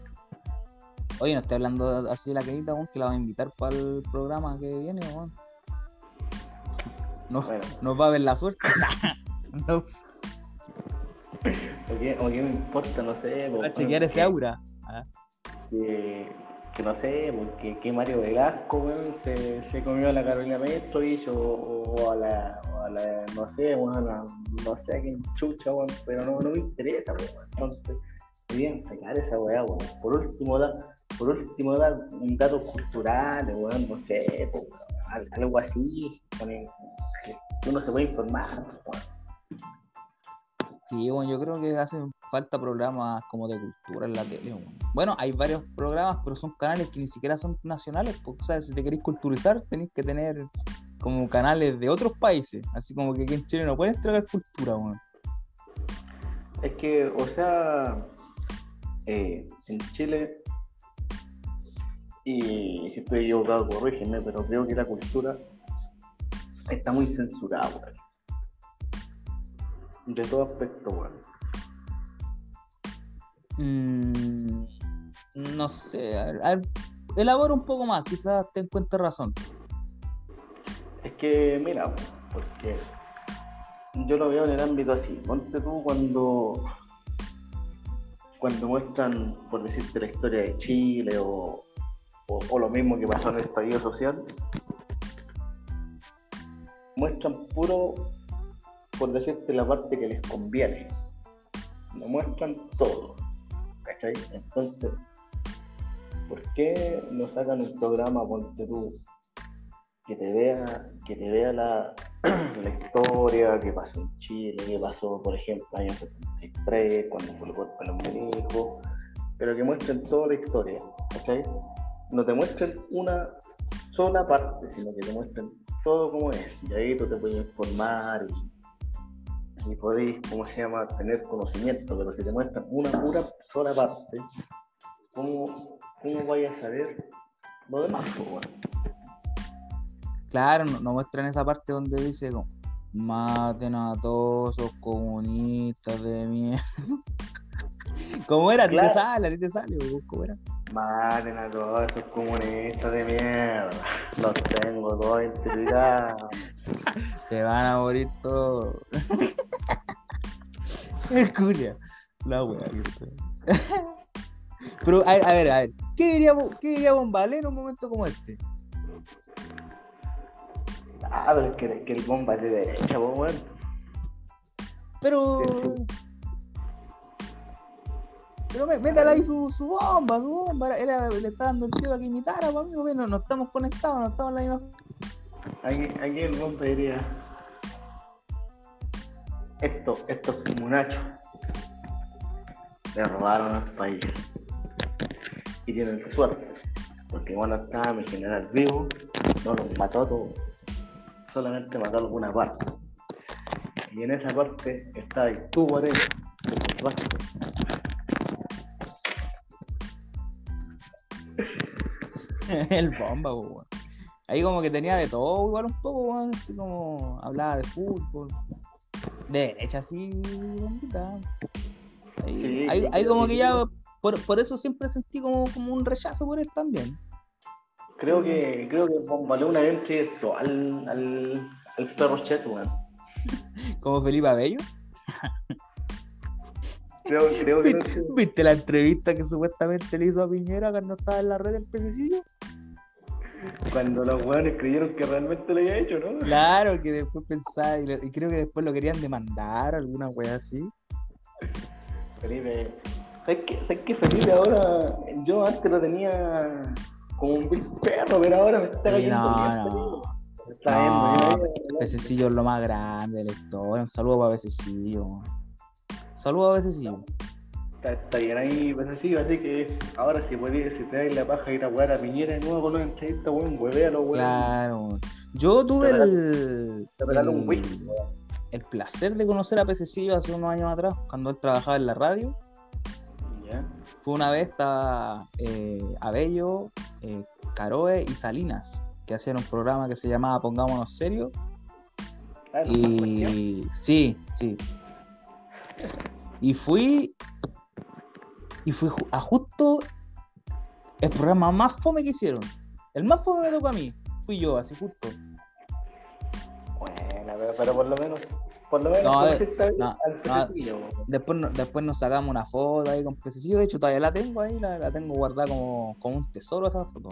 Oye, no estoy hablando así de la querida, que la va a invitar para el programa que viene, weón. No, Bueno, nos va a ver la suerte. no, ¿o qué, o qué me importa, no sé, a chequear ese aura. Ah, que, que no sé, porque que Mario Velasco, weón, se, se comió a la Carolina Petrovich o, o a la, o a la, no sé, weón, a- no sé a quién chucha, weón, pero no, no me interesa, weón. Entonces, deberían sacar esa weá, weón. Por último, da, por último, un dato cultural, weón, no sé, pues, algo así, que uno se puede informar, pues. Sí, bueno, yo creo que hacen falta programas como de cultura en la tele. Bueno, hay varios programas, pero son canales que ni siquiera son nacionales. Porque, sea, si te queréis culturizar, tenéis que tener como canales de otros países. Así como que aquí en Chile no puedes traer cultura, weón. Es que, o sea, eh, en Chile, y si estoy equivocado, corrígeme, pero creo que la cultura está muy censurada, weón. De todo aspecto, weón. Mm, No sé, a ver, a ver, elabora un poco más, quizás te encuentres razón. Es que, mira, porque yo lo veo en el ámbito así. Ponte tú cuando cuando muestran, por decirte, la historia de Chile o, o, lo mismo que pasó en el estallido social, muestran puro, por decirte, la parte que les conviene. No muestran todo. ¿Cachai? Entonces, ¿por qué no sacan un programa, ponte tú, que te vea, que te vea la, historia, qué pasó en Chile, qué pasó, por ejemplo, en el año 73, cuando fue el golpe a los pero que muestren toda la historia, ¿cachai? No te muestren una sola parte, sino que te muestren todo como es, y ahí tú te puedes informar y, y podéis, ¿cómo se llama?, tener conocimiento, pero si te muestran una pura sola parte, ¿cómo, cómo vayas a saber lo demás, pues, bueno? Claro, no, no muestran esa parte donde dice como, maten a todos esos comunistas de mierda. ¿Cómo era? A ti Claro. te sale, a ti te sale, ¿cómo era? Maten a todos esos comunistas de mierda. Los tengo todos interiorizados. Se van a morir todos. Es culia. La wea, que. Pero, a ver, a ver, a ver. ¿Qué diría, qué diría Bombalé en un momento como este? Ah, pero es que, que el bomba es de derecha, pues, weón. Pero. Pero métale ahí su, su bomba, su bomba. Él le está dando el tío a que imitara, pues, amigo. Bueno, no estamos conectados, no estamos en la misma. Aquí, el bomba diría. Esto, estos comunachos le robaron al país. Y tienen suerte. Porque cuando estaba mi general vivo, no los mató a todos. Solamente mató alguna parte. Y en esa parte ahí tú, Guarelo. el bomba, weón. Ahí como que tenía de todo, igual un poco, weón, así como hablaba de fútbol. De derecha, así, bombita. Ahí, Sí, ahí, sí, ahí sí, como que ya, por, por eso siempre sentí como, como un rechazo por él también. Creo que, creo que Bombalé una vez entrevistó al, al, al perro cheto, weón. Como Felipe Abello. Creo, creo ¿Viste, viste la entrevista que supuestamente le hizo a Piñera cuando estaba en la red del pececillo? cuando los weones creyeron que realmente lo había hecho, ¿no? Claro, que después pensaba, y, creo que después lo querían demandar, alguna wea así. Felipe, ¿sabes qué? ¿Sabes qué Felipe ahora? Yo antes lo tenía como un vil perro, pero ahora me está cayendo no, bien, no. Está No, Pececillo es lo más grande de la historia. Un saludo para Pececillo. Un saludo a Pececillo. Está, está bien ahí, pues así, así que ahora si podéis, si te dais la paja ir a jugar a Piñera de nuevo con los entrevistas, weón, huevéalo, weón. Claro. Yo tuve Te el, Te regalo un el, placer de conocer a Pececillo hace unos años atrás, cuando él trabajaba en la radio. Fue una vez, estaba eh, Abello, eh, Caroe y Salinas, que hacían un programa que se llamaba Pongámonos. Ah, ¿no más cuestión? Y sí, sí. Y fui. Y fui a justo el programa más fome que hicieron. El más fome me tocó a mí. Fui yo, así justo. Bueno, pero, pero por lo menos, por lo menos No, weón. Después, después nos sacamos una foto ahí con pececillo. De hecho, todavía la tengo ahí, la, la tengo guardada como, como un tesoro esa foto.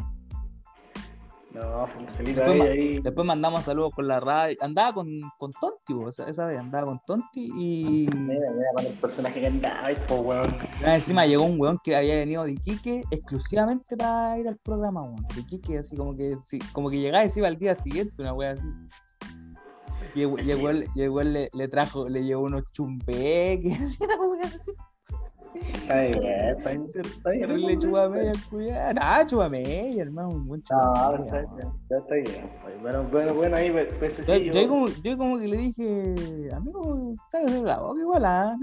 No, Felipe Después, ahí, ma- ahí. después mandamos saludos con la radio. Andaba con, con Tonti, po, esa, esa vez andaba con Tonti y. Mira, mira, con el personaje que andaba, po, weón. Ah, Encima llegó un weón que había venido de Iquique exclusivamente para ir al programa, weón. De Iquique, así como que, sí, como que llegaba y se iba al día siguiente, una wea así. Y el, y el weón, y el weón le, le trajo, le llevó unos chumbeques, así una wea así. Está bien, está bien, chupamedia, el culiao. Ah, chupamedia, hermano, un buen No, está bien, ya está bien. Bueno, bueno, bueno, ahí, pues, Yo, pececillo. yo, como, yo como que le dije, amigo, sáquese de la boca igual, ah.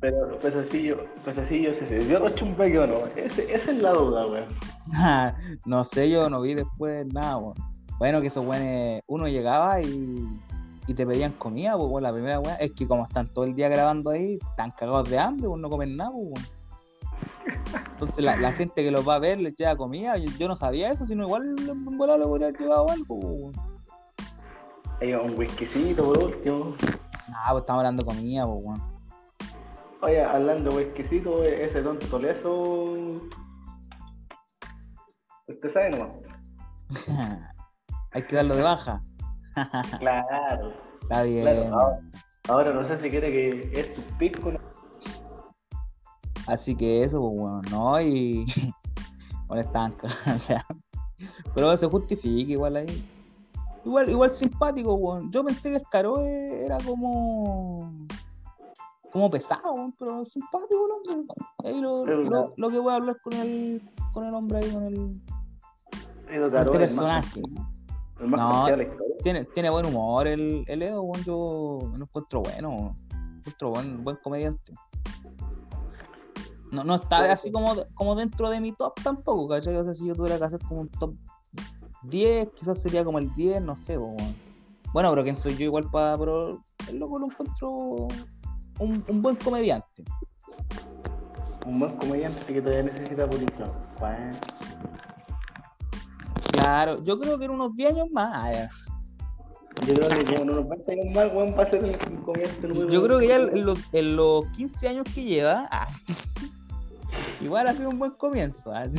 Pero pececillo, pececillo, ¿se dio los chumbeque o no? Ese- esa es la duda, weón. No sé, yo no vi después nada, weón. Bueno, que esos weones, uno llegaba y, y te pedían comida, pues weón, la primera weá es que como están todo el día grabando ahí, están cagados de hambre, pues no comen nada, pues. Entonces la, la gente que los va a ver les lleva comida. Yo, yo no sabía eso, sino igual en volada le podría haber llevado algo. Hay un whiskycito por último. Nah, pues estamos hablando de comida, pues, weón. Oye, hablando whiskycito, ese don Toleso. Usted sabe nomás. Hay que darlo de baja. Claro. Está bien. Claro, ahora, ahora no sé si quiere que es tu pico. Así que eso, pues bueno, no, y. Bueno, están. Pero se justifica igual ahí. Igual, igual simpático, weón. Yo pensé que el Caro era como. como pesado, weón, pero simpático el hombre. Ahí lo, lo, que voy a hablar con el, con el hombre ahí, con el, Caro, este personaje. El más No. confiable de la historia. Tiene, tiene buen humor el, el Edo, weón. Yo lo encuentro bueno, encuentro buen, buen comediante. No, no está así como, como dentro de mi top tampoco, ¿cachai? O sea, si yo tuviera que hacer como un top 10, quizás sería como el 10, no sé, po. Bueno, pero quién soy yo igual para. Pero el loco lo encuentro un, un buen comediante. Un buen comediante que todavía necesita. Bueno, Claro, yo creo que en unos 10 años más. ah, yo creo que llevan unos 20 años más, weón, para ser el comediante número Yo creo que ya en los, en los 15 años que lleva, ah, igual ha sido un buen comienzo. ah.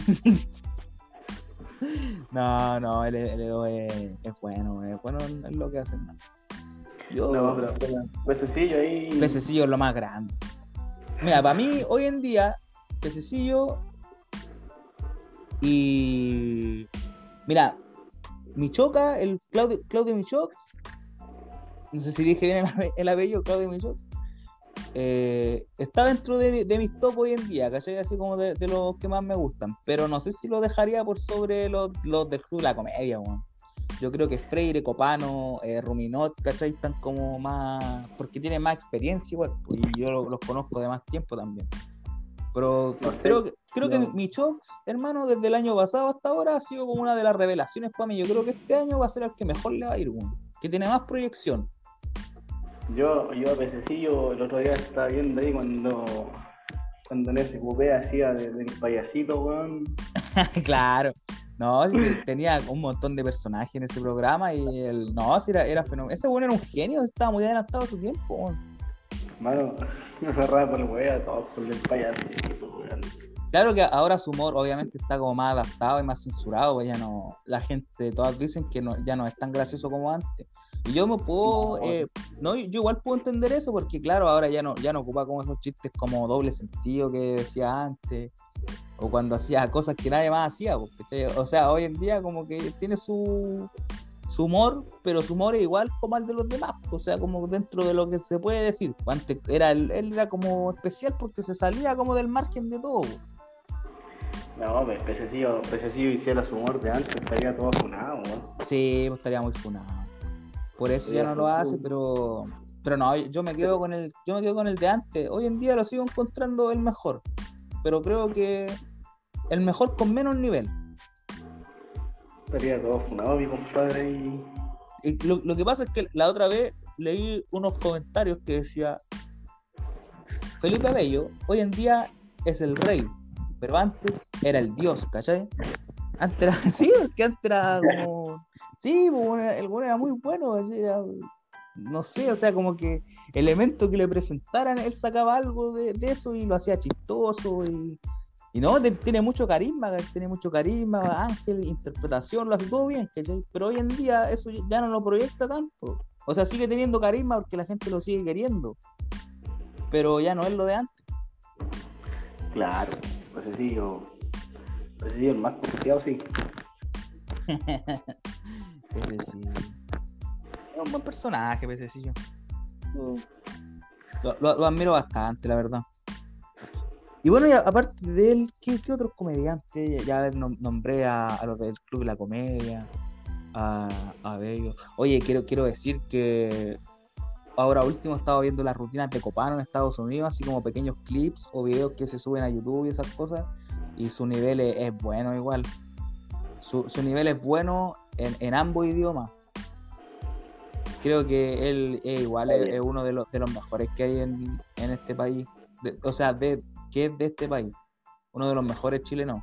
No, no, el, el Edo es, es bueno, es bueno en lo que hace, hermano. Yo, No, pero, pero pececillo ahí. Pececillo es lo más grande. Mira, para mí, hoy en día, Pececillo y. Mira, Michoca, el Claudio, Claudio Michox, no sé si dije bien el, ape- el apellido, Claudio Michox, eh, está dentro de, de mis top hoy en día, ¿cachai? Así como de, los que más me gustan, pero no sé si lo dejaría por sobre los, los del Club de la Comedia, weón. Yo creo que Freire, Copano, eh, Ruminot, ¿cachai? Están como más. porque tienen más experiencia igual. Y yo lo- los conozco de más tiempo también. Pero No sé, creo que, creo que no. mi- mi Chox, hermano, desde el año pasado hasta ahora ha sido como una de las revelaciones para mí. Yo creo que este año va a ser el que mejor le va a ir, weón. Que tiene más proyección. Yo, yo a pececillo el otro día estaba viendo ahí cuando. Cuando en ese cupé hacía de- del payasito, weón. claro. No, sí, tenía un montón de personajes en ese programa y el. No, sí, era, era fenómeno. Ese bueno era un genio, estaba muy adelantado a su tiempo. weón. Mano, por el weón, todos por el payasito, weón. Claro que ahora su humor obviamente está como más adaptado y más censurado, pues ya no, la gente, todas dicen que no, ya no es tan gracioso como antes. Y yo me puedo, No. eh, no, yo igual puedo entender eso porque claro, ahora ya no, ya no ocupa como esos chistes como doble sentido que decía antes, o cuando hacía cosas que nadie más hacía, ¿cachai? o sea, hoy en día como que tiene su, su humor, pero su humor es igual como el de los demás, o sea, como dentro de lo que se puede decir. Antes era, él él era como especial porque se salía como del margen de todo. pues. No, pues pececillo, pececillo hiciera su humor de antes, estaría todo funado, weón. Sí, pues estaría muy funado. Por eso ya no lo hace, pero pero no, yo me quedo con el yo me quedo con el de antes. Hoy en día lo sigo encontrando el mejor, pero creo que el mejor con menos nivel. Estaría todo funado, mi compadre. Y... Lo, lo que pasa es que la otra vez leí unos comentarios que decía Felipe Abello hoy en día es el rey, pero antes era el dios, ¿cachai? Antes era, sí, porque antes era como, sí, pues, el bueno era muy bueno, no sé, o sea, como que elemento que le presentaran, él sacaba algo de, de eso y lo hacía chistoso y, y no, tiene mucho carisma, tiene mucho carisma, Ángel, interpretación, lo hace todo bien, ¿cachai? Pero hoy en día eso ya no lo proyecta tanto. O sea, sigue teniendo carisma porque la gente lo sigue queriendo. Pero ya no es lo de antes. Claro, pececillo. Pececillo el más confiado, sí. Sí. Es un buen personaje, Pececillo. Lo, lo- lo admiro bastante, la verdad. Y bueno, y a- aparte de él, ¿qué, qué otros comediantes? Ya nombré a, a los del Club de la Comedia, a, a Bello. Oye, quiero, quiero decir que ahora último he estado viendo las rutinas de Copano en Estados Unidos, así como pequeños clips o videos que se suben a YouTube y esas cosas. Y su nivel es, es bueno igual. Su, su nivel es bueno en, en ambos idiomas. Creo que él es igual, es, es uno de los, de los mejores que hay en, en este país. De- o sea, de, que es de este país. uno de los mejores chilenos.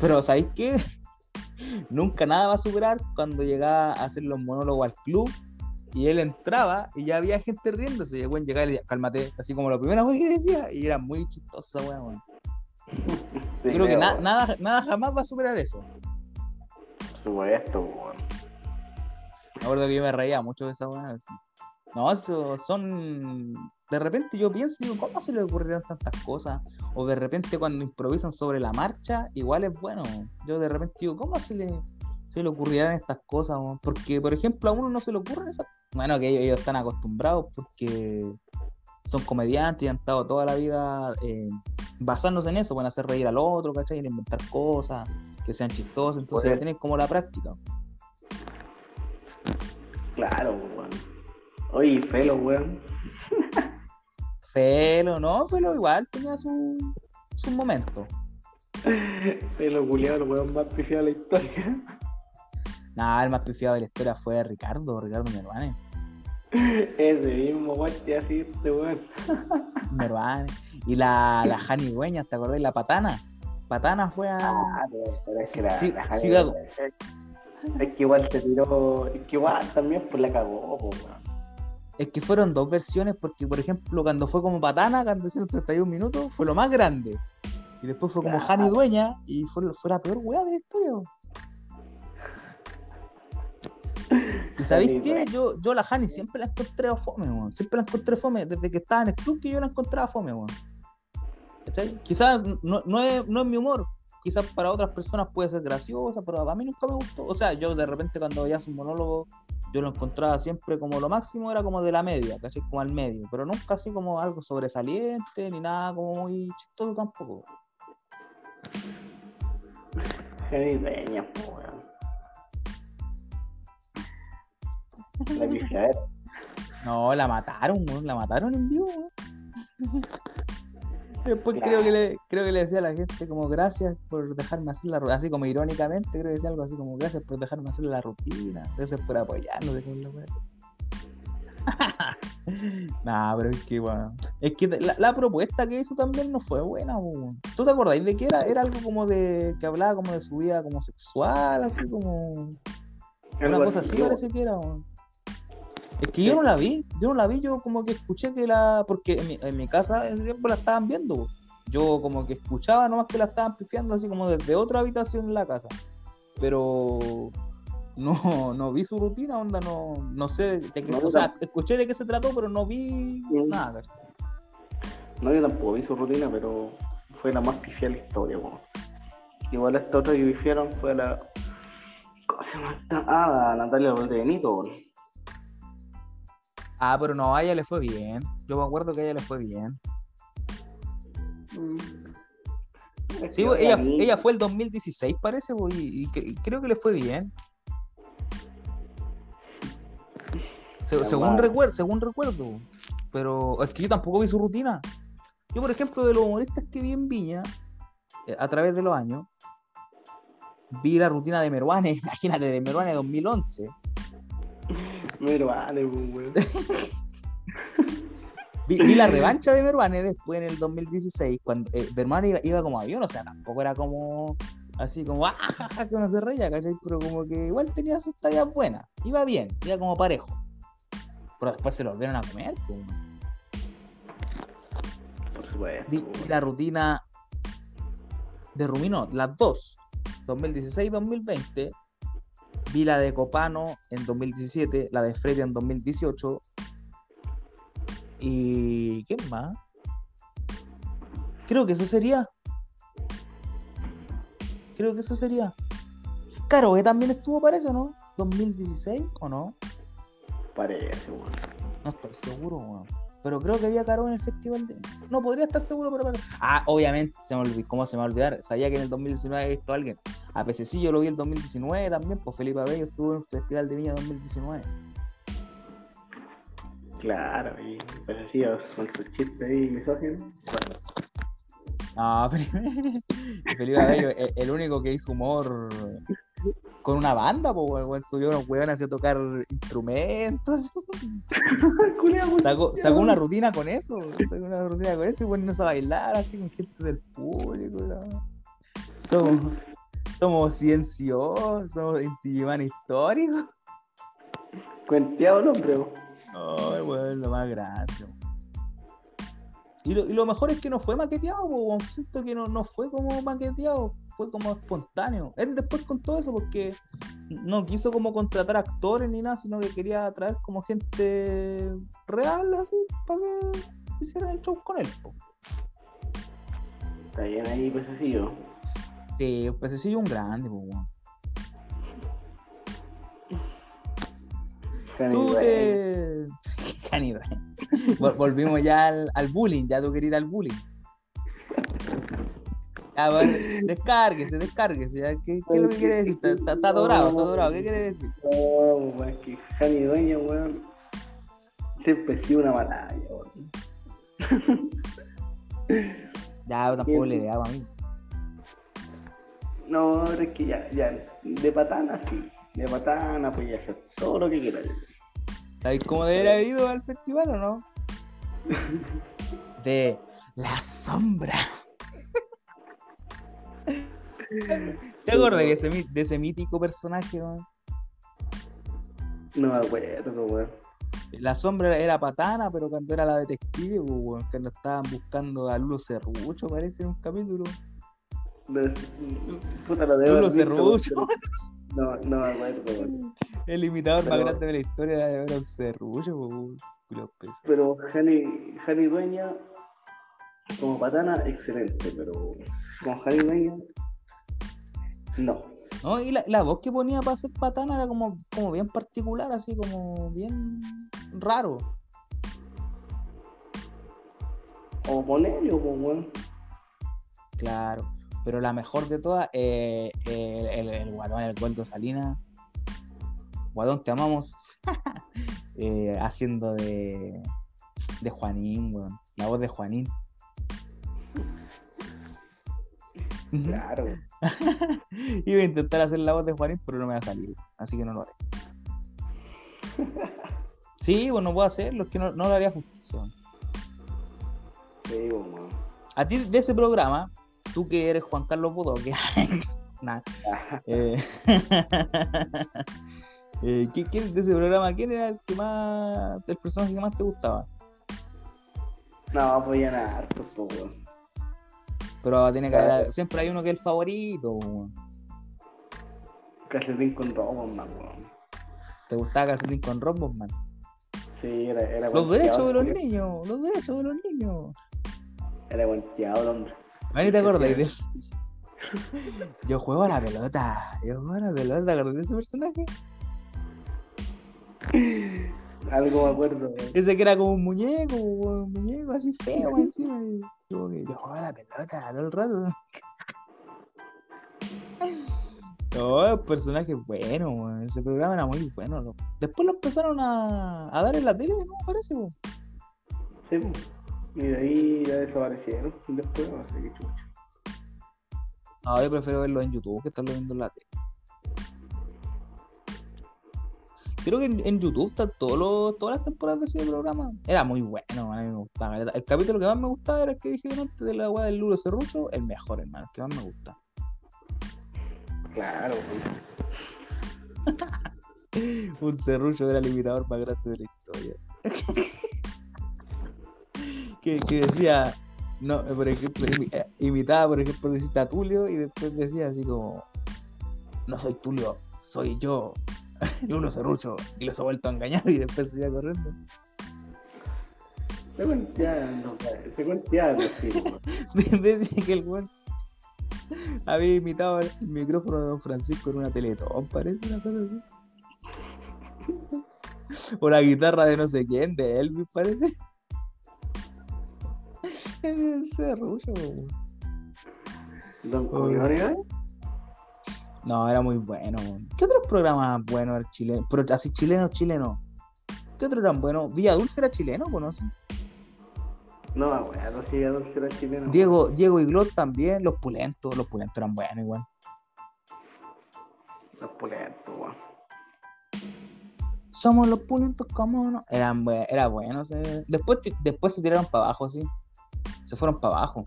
Pero ¿sabéis qué? Nunca nada va a superar cuando llegaba a hacer los monólogos al club y él entraba y ya había gente riéndose. Y el weón llegaba y le decía, cálmate, así como la primera vez que decía, y era muy chistoso, weón. Yo creo que na- nada, nada jamás va a superar eso. Por supuesto, weón. Me acuerdo que yo me reía mucho de esa así. No, eso son. De repente yo pienso y digo, ¿cómo se le ocurrieron tantas cosas? O de repente cuando improvisan sobre la marcha, igual es bueno. Yo de repente digo, ¿cómo se le, se le ocurrirán estas cosas? Porque, por ejemplo, a uno no se le ocurren esas. Bueno, que ellos, ellos están acostumbrados porque son comediantes y han estado toda la vida eh, basándose en eso, pueden hacer reír al otro, ¿cachai? En inventar cosas que sean chistosas, entonces ya tienen como la práctica. Claro, weón. Oye, Felo, weón. Felo, no, Felo igual tenía su, su momento. Felo culiado, el weón más pifiado de la historia. Nada, el más pifiado de la historia fue Ricardo, Ricardo Mervane. Ese mismo, weón, te así este weón. Mervane. Y la, la Jani Dueña, ¿te acordás? La Patana. Patana fue a. Ah, pero, es que la, Sí, la sí, Jani- Gago. es, es que igual se tiró, es que igual también pues la cagó, po, weón. Es que fueron dos versiones, porque por ejemplo, cuando fue como Patana, cuando hicieron 31 minutos, fue lo más grande. Y después fue como. Jani Dueña, y fue, fue la peor weá de la historia. ¿Y sabéis qué? Yo, yo la Jani siempre la encontré fome, weón. Siempre la encontré fome. Desde que estaba en el club que yo la encontraba fome, weón. ¿Cachai? Quizás no, no, es, no es mi humor. Quizás para otras personas puede ser graciosa, pero a mí nunca me gustó. O sea, yo de repente cuando veía su monólogo, yo lo encontraba siempre como lo máximo, era como de la media, ¿cachai? Como al medio. Pero nunca así como algo sobresaliente, ni nada como muy chistoso tampoco. Jani Peña. La. No, la mataron, la mataron en vivo. Después Claro. creo que le, creo que le decía a la gente como gracias por dejarme hacer la rutina, así como irónicamente, creo que decía algo así como gracias por dejarme hacer la rutina, gracias por apoyarnos, nah, pero es que bueno, es que la, la propuesta que hizo también no fue buena, weón. ¿Tú te acordáis de qué era? Era algo como de que hablaba como de su vida como sexual, así como una cosa así parece que era, weón. Es que yo no la vi, yo no la vi, yo como que escuché que la. Porque en mi, en mi casa en ese tiempo la estaban viendo. Yo como que escuchaba nomás que la estaban pifiando así como desde otra habitación en la casa. Pero no, no vi su rutina, onda, no, no sé de qué No, o sea, escuché de qué se trató, pero no vi Mm. nada. No, yo tampoco vi su rutina, pero fue la más pifiada de la historia, weón. Igual esta otra que pifiaron fue la. ¿Cómo se llama? Ah, Natalia Benito, weón. Ah, pero no, a ella le fue bien. Yo me acuerdo que a ella le fue bien. Es Sí, ella, ella fue el 2016, parece, y, y creo que le fue bien. Se- según, recuerdo, según recuerdo. Pero es que yo tampoco vi su rutina. Yo, por ejemplo, de los humoristas que vi en Viña, eh, a través de los años, vi la rutina de Meruane, imagínate, de Meruane 2011. Pues, weón. Vi, vi la revancha de Meruane después en el 2016, cuando eh, Meruane iba, iba como avión, o sea, tampoco era como así como, ah, ja, ja", que uno se reía, ¿cachai? Pero como que igual tenía sus tallas buenas, iba bien, iba como parejo. Pero después se lo volvieron a comer. pues. Por supuesto. Vi, la rutina de Rumino, las dos, 2016-2020. Vi la de Copano en 2017, la de Freddy en 2018. ¿Y qué más? Creo que eso sería. Creo que eso sería. Caro, que también estuvo para eso, ¿no? 2016 o no? Parece, weón. No estoy seguro, weón. Pero creo que había Caro en el festival de. No podría estar seguro, pero. Ah, obviamente, se me olvidó. ¿Cómo se me va a olvidar? Sabía que en el 2019 había visto a alguien. A sí, yo lo vi el 2019 también, pues Felipe Abello estuvo en el Festival de Viña 2019. Claro, y pues así, con su chiste ahí, misógino. Bueno, No, Felipe, Felipe Abello, el, el único que hizo humor con una banda, pues, weón. Subió unos weones a tocar instrumentos. Sacó, sacó una rutina con eso. Sacó una rutina con eso y ponernos a bailar así con gente del público. ¿no? Somos, somos cienciosos, somos Digimon históricos. Cuenteado el hombre, weón. Ay, weón, lo más grande. weón. Y lo, y lo mejor es que no fue maqueteado, weón. siento que no, no fue como maqueteado, fue como espontáneo. Él después contó eso porque no quiso como contratar actores ni nada, sino que quería traer como gente real, así, para que hicieran el show con él. po. Está bien ahí, yo. Sí, pececillo un grande, po, weón. Tú te. Vol- Volvimos ya al, al bullying, ya tú querías ir al bullying. Bueno, descárguese, descárguese. ya, ¿Qué, qué es lo que quiere decir? Está, está, está dorado, está dorado. ¿Qué quiere decir? No, weón, es que Jani Dueña, weón, siempre ha sido una malaya, weón. Ya, tampoco le idea para mí. No, es que ya, ya, de patana sí, de patana pues ya hacer todo lo que quiera. ¿Sabes cómo debería haber ido al festival o no? De la sombra. ¿Te acuerdas de ese, mi- de ese mítico personaje? weón? No me acuerdo, weón. La sombra era patana, pero cuando era la detective, pues, weón, cuando estaban buscando a Lulo Cerrucho, parece en un capítulo. Puta, debo Lulo Cerrucho. No, no me acuerdo, weón. El imitador más grande de la historia era un Cerrucho, pues, weón. Pero Jani, Jani Dueña, como patana, excelente, pero como Jani Dueña, no. No, y la, la voz que ponía para ser patana era como, como bien particular, así como bien raro. O Ponelio, pues, weón. Claro. Pero la mejor de todas, eh, el, el, el guatón, el Goldo Salinas. Guatón, te amamos. Eh, haciendo de, de Juanín, weón. La voz de Juanín. Claro. Iba a intentar hacer la voz de Juanín, pero no me va a salir. Así que no lo haré. Sí, pues no puedo hacerlo, es que no, no le haría justicia. Te digo, weón. A ti de ese programa, tú que eres Juan Carlos Bodoque, nada. Eh, eh, ¿quién, quién de ese programa, quién era el que más, el personaje que más te gustaba? No, apoyan a hartos, pues. Pero tiene que haber, siempre hay uno que es el favorito. weón. Calcetín con robo, man, weón. ¿Te gustaba Calcetín con rombos, man? Sí, era, era Los derechos de los niños, los derechos de los niños. Era guanteado el hombre. A ni te acordáis de. Yo juego a la pelota, yo juego a la pelota, ¿te acordás de ese personaje? Algo me acuerdo. Ese que era como un muñeco, un muñeco así feo encima. y como que yo juego a la pelota todo el rato. No, el personaje bueno. Ese programa era muy bueno. loco. Después lo empezaron a, a dar en la tele, ¿no? Parece, weón. Sí. Y de ahí ya desaparecieron. Después, no sé qué chucha. No, yo prefiero verlo en YouTube que estarlo viendo en la tele. Creo que en, en YouTube están todos los, todas las temporadas de ese programa. Era muy bueno, a mí me gustaba. El capítulo que más me gustaba era el que dije antes de la weá del Lulo Serrucho, el mejor, hermano, el que más me gusta. Claro. Un serrucho era el imitador más grande de la historia. que, que decía, no, por ejemplo, eh, imitaba, por ejemplo, decía a Tulio y después decía así como, no soy Tulio, soy yo, y uno serrucho, y los ha vuelto a engañar y después iba corriendo. Cuenteando, sí, weón. decía que el weón había imitado el micrófono de Don Francisco en una teletón, parece una cosa así. O la guitarra de no sé quién, de Elvis, parece. Es serrucho. Don Oh. No, era muy bueno. ¿Qué otros programas buenos eran chilenos? Pero así chilenos, chilenos. ¿Qué otros eran buenos? Villa Dulce era chileno, ¿conoces? No acuerdo si era Dulce era chileno. Diego, Diego y Glot también, los pulentos, los pulentos eran buenos igual. Los pulentos, weón. Somos los pulentos como no. Eran era bueno. se- Después, después se tiraron para abajo, sí. Se fueron para abajo.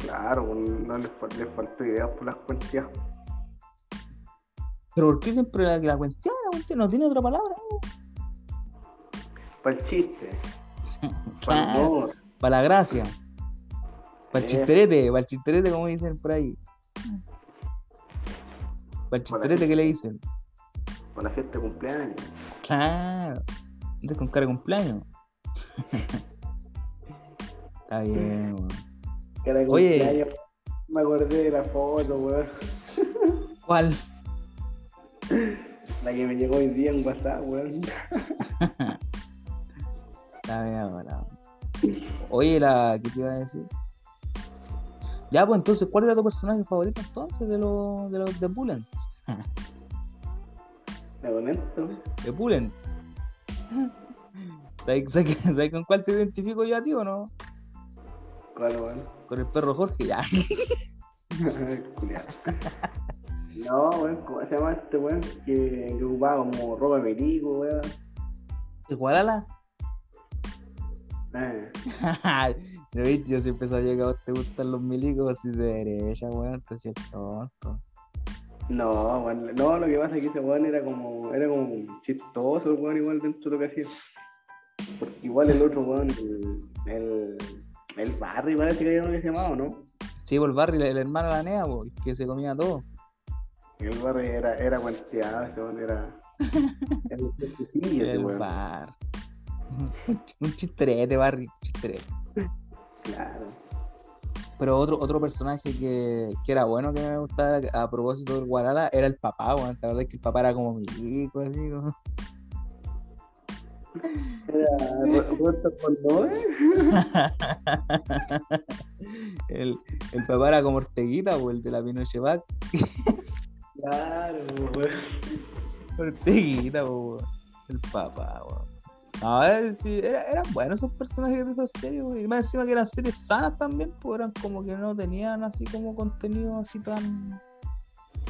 Claro, weón, no les, les faltó ideas por las cuentas. Pero ¿por qué siempre la, la cuestión, la cuestión no tiene otra palabra? Para el chiste, para el humor. para la gracia. Para el chisterete, para el chisterete, como dicen por ahí. Para el chisterete que le dicen. para la fiesta de cumpleaños. Claro. Antes con cara de cumpleaños. Está bien, weón. Que era Oye. Me acordé de la foto, weón. ¿Cuál? La que me llegó hoy día en WhatsApp, weón. Está bien ahora. Oye, la ¿qué te iba a decir? Ya, pues entonces, ¿cuál era tu personaje favorito entonces de los de los de conecto? De Pulents. ¿Sabes, sabes- sabes con cuál te identifico yo a ti o no? Con el perro Jorge, ya. No, weón, ¿cómo se llama este weón? Que, que ocupaba como ropa de milico, weón. ¿El Guadala? Eh, Yo, siempre sabía que a vos te gustan los milicos así de derecha, weón, entonces es tonto. No, weón, no, lo que pasa es que ese weón era como, era como chistoso, weón, igual dentro de lo que hacía. Porque igual el otro weón, el, el, el Barry parece que era uno que se llamaba, ¿o ¿no? Sí, por el barrio, el hermano de la Nea, que se comía todo. El Barry era, era weón era. Era un El weón. bar. Un ch- Un chisterete, Barry, un chisterete. Claro. Pero otro, otro personaje que, que era bueno que me gustaba a propósito del Guarala era el papá, weón. ¿Te acuerdas que el papá era como milico, así como? Era el, el papá era como Orteguita, o el de la Pinochet Back. Claro, weón. Orteguita, weón. El papá, weón. No, eh, sí, era- eran buenos esos personajes de esas series, weón. Y más encima que eran series sanas también, pues eran como que no tenían así como contenido así tan.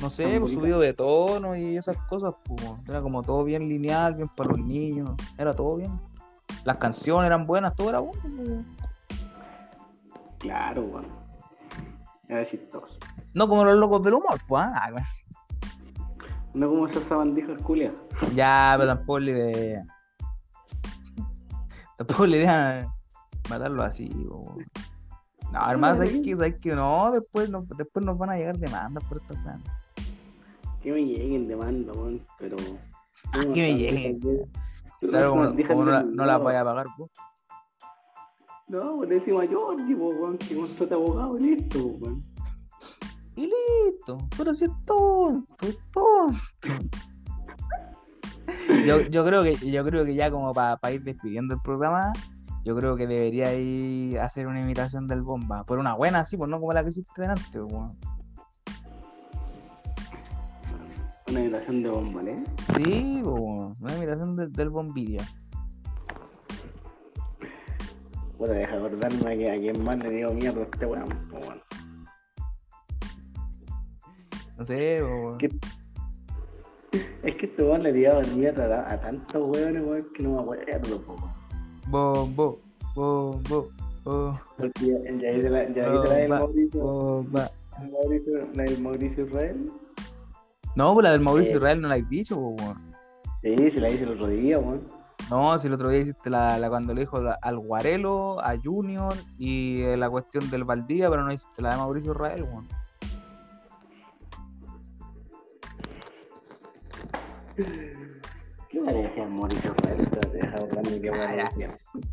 No sé, pues subido de tono y esas cosas, pues. Era como todo bien lineal, bien para los niños. Era todo bien. Las canciones eran buenas, todo era bueno, pues. Claro, weón. Era chistoso. No como los locos del humor, pues, ah. No como esas sabandijas culias. Ya, pero tampoco la idea. Tampoco la idea matarlo así, po. No, hermano, ¿sabes qué? ¿Sabes qué? No, después, no- después nos van a llegar demandas por estos planes. Que me lleguen demanda, weón, pero. Ah, que me lleguen. Claro, como, no, la, no vaya a pagar, vos. No, pues encima yo, tipo, weón, que contrata abogado y listo, weón. Y listo. Pero si es tonto, es tonto. Yo, yo creo que yo creo que ya como para ir despidiendo el programa, yo creo que debería ir a hacer una imitación del bomba. Por una buena, así, pues no como la que hiciste delante, weón. Una invitación de bomba, ¿eh? Sí, po, una imitación del- del bombidia. Bueno, deja de acordarme a que a quien más le dio mierda a este weón, pues, weón. No sé. Es que este weón le dio mierda a, a tantos weones, weón, que no me acuerdo, po, weón. Bombo, bombo, bombo, Porque ya, ya ya la del Mauricio Israel. No, pues la del Mauricio. Israel no la has dicho, weón. Sí, se la hice el otro día, weón. No, si el otro día hiciste la, la cuando le dijo al Guarelo, a Junior y eh, la cuestión del Valdía, pero no hiciste la de Mauricio Israel, weón. ¿Qué me decía Mauricio Israel? Ah,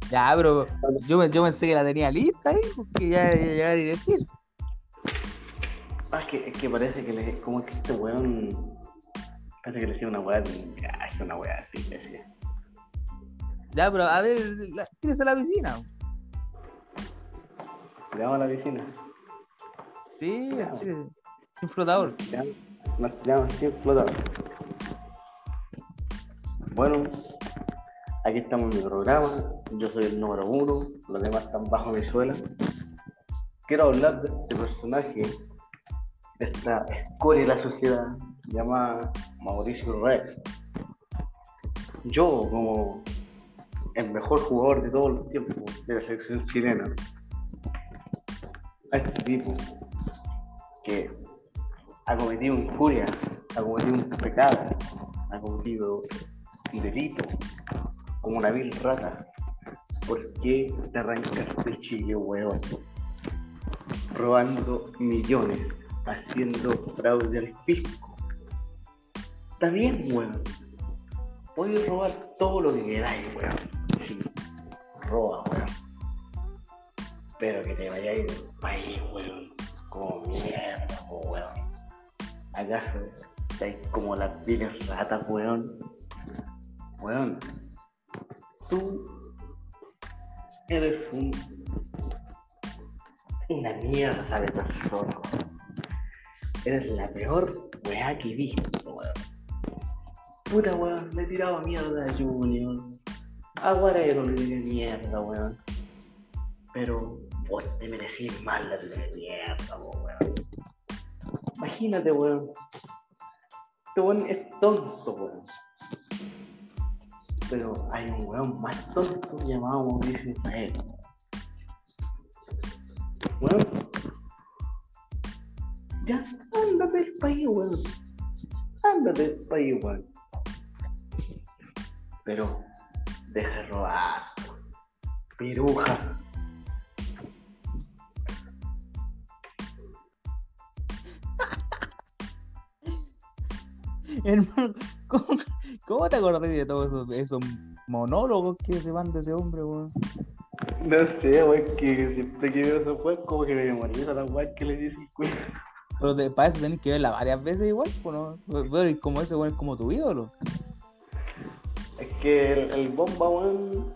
ya. pero yo, yo pensé que la tenía lista ahí, porque ya iba a llegar y decir. Ah, es que, es que parece que le, como que este weón, parece que le decía una weá de viaje, una weá así, le decía. Ya, pero a ver, la, tírese a la piscina. Llegamos a la piscina, Sí, tírese. sin flotador. ya, nos tiramos sin flotador. Bueno, aquí estamos en mi programa, yo soy el número uno, los demás están bajo mi suela. Quiero hablar de este personaje, esta escoria de la sociedad, llama Mauricio Red. Yo, como el mejor jugador de todos los tiempos de la selección chilena, a este tipo que ha cometido injurias, ha cometido un pecado, ha cometido un delito, como una vil rata. ¿Por qué te arrancas de Chile, weón? Robando millones, haciendo fraude al fisco. Está bien, weón. Puedes robar todo lo que queráis, weón. Sí, roba, weón. Pero que te ir del país, weón. Como mierda, weón. ¿Acaso estáis como las viles ratas, weón? Weón, tú eres un una mierda de persona, weón. Eres la peor weá que he visto, weón. Puta weón, le he tirado mierda a Junior. A Guarero le mierda, weón. Pero vos te merecís más la mierda, weón. Imagínate, weón. Este weón es tonto, weón. Pero hay un weón más tonto llamado Mauricio Israel. Weón. Ya, ándate del país, weón. Ándate del país, weón. Pero deja de robar. Piruja. Hermano, ¿cómo, cómo te acordás de todos esos, esos monólogos que se van de ese hombre, weón? No sé, weón, que siempre que veo esos como que me memorizo la weón que le dice el. Pero para eso tenés que verla varias veces igual, pues, ¿no? Y como ese weón es como tu ídolo. Es que el, el bomba, weón.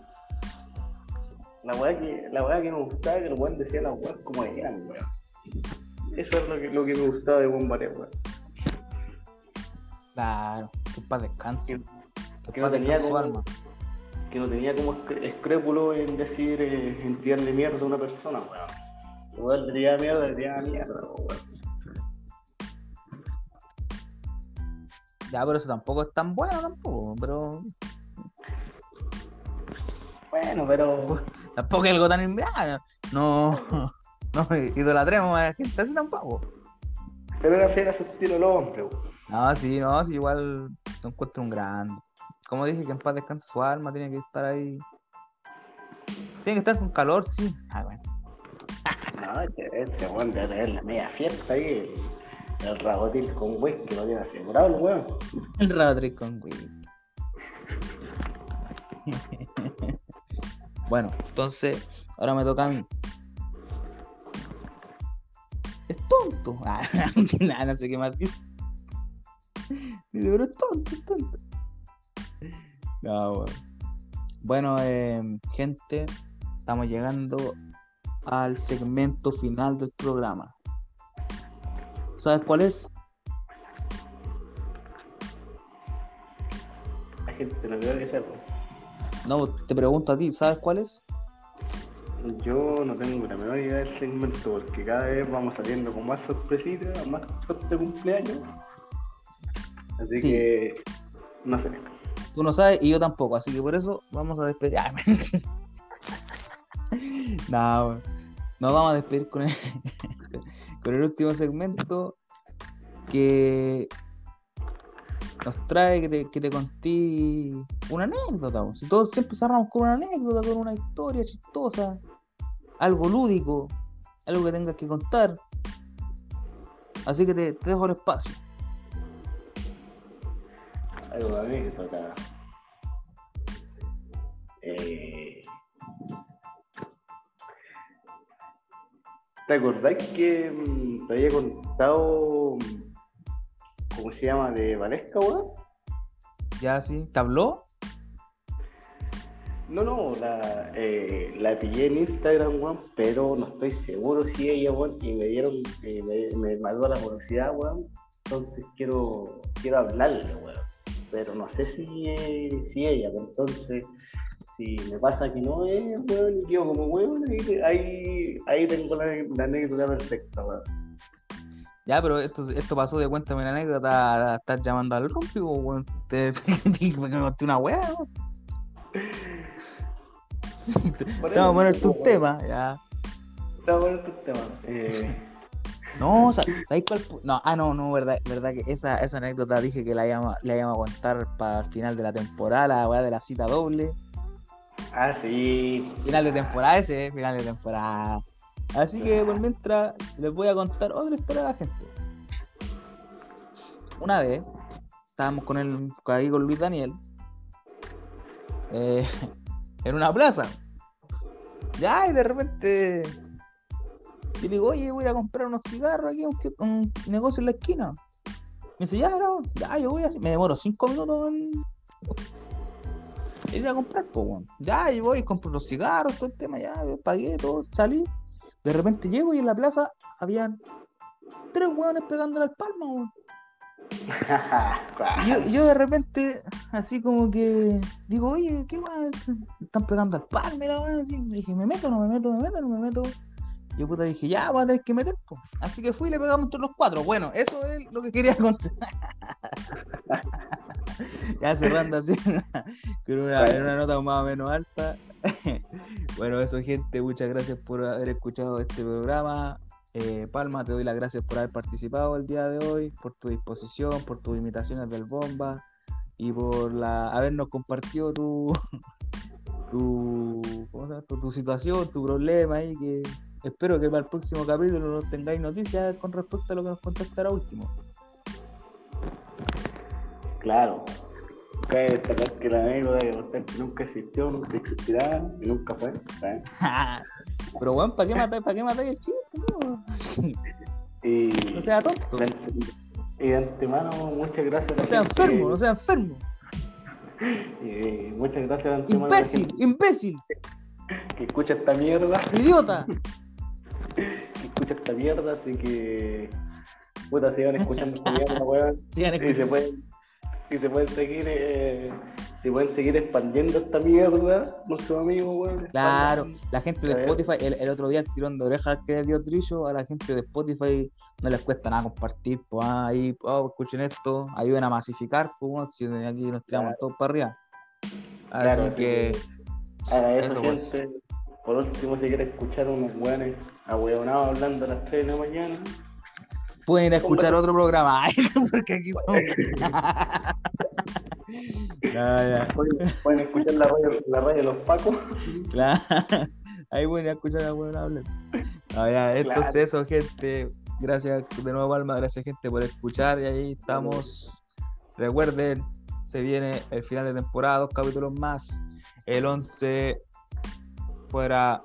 La weá que, la weá que me gustaba que el weón decía las weas como eran, weón. Eso es lo que, lo que me gustaba de Bombaré, weón. Claro, que para descanse. Que, no tenía como- alma. que no tenía como escr- escrúpulo en decir, eh, en tirarle mierda a una persona, weón. El weón le tiraba mierda, le tiraba mierda, weón. Ya, pero eso tampoco es tan bueno tampoco, pero Bueno, pero. tampoco es algo tan inmirable. No, no idolatremos a la gente así tampoco. Pero era fiel a su estilo el hombre. No, sí, no, sí, igual te encuentro un grande. Como dije, que en paz descanse su alma, tiene que estar ahí. Tiene que estar con calor, sí. Ah, bueno. No, este, este weón debe tener la media fiesta ahí. El, ragotil con whisky lo tiene asegurado el weón. El Rabatri con Wii. bueno, entonces, ahora me toca a mí. Es tonto. Ah, nada, no sé qué más dice. Dice, pero es tonto, es tonto. No, bueno. Bueno, eh, gente, estamos llegando al segmento final del programa. ¿Sabes cuál es? La gente no creo que sepa. No, te pregunto a ti, ¿sabes cuál es? Yo no tengo la menor idea del segmento porque cada vez vamos saliendo con más sorpresitas, más de cumpleaños. Así Sí. que no sé. Tú no sabes y yo tampoco, así que por eso vamos a despedir. Ah, no, nos vamos a despedir con el, con el último segmento que nos trae que te, que te conté una anécdota. Si todos siempre cerramos con una anécdota, con una historia chistosa, algo lúdico, algo que tengas que contar. Así que te, te dejo el espacio. Algo de anécdota. Eh... ¿Te acordás que mm, te había contado mm, cómo se llama de Valesca, weón? ¿Ya sí? ¿Te habló? No, no, la, eh, la pillé en Instagram, weón, pero no estoy seguro si ella, weón, y me dieron, eh, me, me mató la curiosidad, weón, entonces quiero, quiero hablarle, weón, pero no sé si, eh, si ella, pues, entonces, si me pasa que no es, weón, y quedo como weón, ahí, ahí, ahí tengo la, la anécdota perfecta, weón. Ya, pero esto, esto pasó de cuéntame la anécdota a estar llamando al rompi, weón. Te me conté una weá, weón. Te vamos a poner tu tema, ya. Vamos a poner tu tema. Eh, No, sa- ¿sabéis cuál? No, ah, no, no, verdad, verdad que esa, esa anécdota dije que la íbamos, la a contar para el final de la temporada, la weá de la cita doble. Ah, sí. Final de temporada ese, eh, final de temporada. Así que por mientras les voy a contar otra historia a la gente. Una vez estábamos con el ahí con Luis Daniel eh, en una plaza. Ya, y de repente yo digo, oye, voy a comprar unos cigarros aquí un negocio en la esquina. Me dice, ya, no, ya, yo voy así. Me demoro cinco minutos en ir a comprar, pues. Ya, yo voy, compro los cigarros, todo el tema, ya, yo pagué, todo, salí. De repente llego y en la plaza habían tres hueones pegándole al palma, weón. Y yo, yo de repente, así como que digo, oye, ¿qué weón? Están pegando al palma, y la. Me dije, ¿me meto, no me meto, me meto, no me meto? Yo puta dije, ya, voy a tener que meter, pues. Así que fui y le pegamos entre los cuatro. Bueno, eso es lo que quería contar. ya cerrando así, con una, una nota más o menos alta. bueno, eso, gente, muchas gracias por haber escuchado este programa. Eh, Palma, te doy las gracias por haber participado el día de hoy, por tu disposición, por tus imitaciones del Bomba y por la habernos compartido tu, tu, ¿cómo se llama tu situación, tu problema ahí, que espero que para el próximo capítulo nos tengáis noticias con respecto a lo que nos contaste ahora último. Claro. Cabe destacar que la anécdota contaste nunca existió, nunca existirá y nunca fue. ¿sabes? Pero weón, ¿para qué matáis, para qué matáis el chiste? No, Y, no sea tonto, de y de antemano, muchas gracias. no sea enfermo, no sea enfermo. y muchas gracias de antemano Imbécil, imbécil, que escucha esta mierda, idiota. que escucha esta mierda, así que puta sigan escuchando esta mierda, weón. Sigan Y se escuchando. pueden, y se pueden seguir, eh, pueden seguir expandiendo esta mierda, nuestros amigos, weón. Claro, la gente de. Spotify, el, el otro día el tirón de orejas que dio Trillo, a la gente de Spotify no les cuesta nada compartir, pues ah, ahí, oh, escuchen esto, ayuden a masificar, pues si aquí nos tiramos Claro. todos para arriba. Así Claro, que, Haga eso, pues. gente. Por último, si quieres escuchar unos weones ahueonados hablando a las 3 de la mañana, pueden escuchar otro programa, porque aquí. Ya, ya. pueden, pueden escuchar la radio, la radio de los Pacos. Claro. Ahí a escuchar a bueno hablar. Ah, ya, Entonces Claro. eso, gente. Gracias de nuevo, Palma. Gracias, gente, por escuchar. Y ahí estamos. Recuerden, se viene el final de temporada, dos capítulos más. El 11 fuera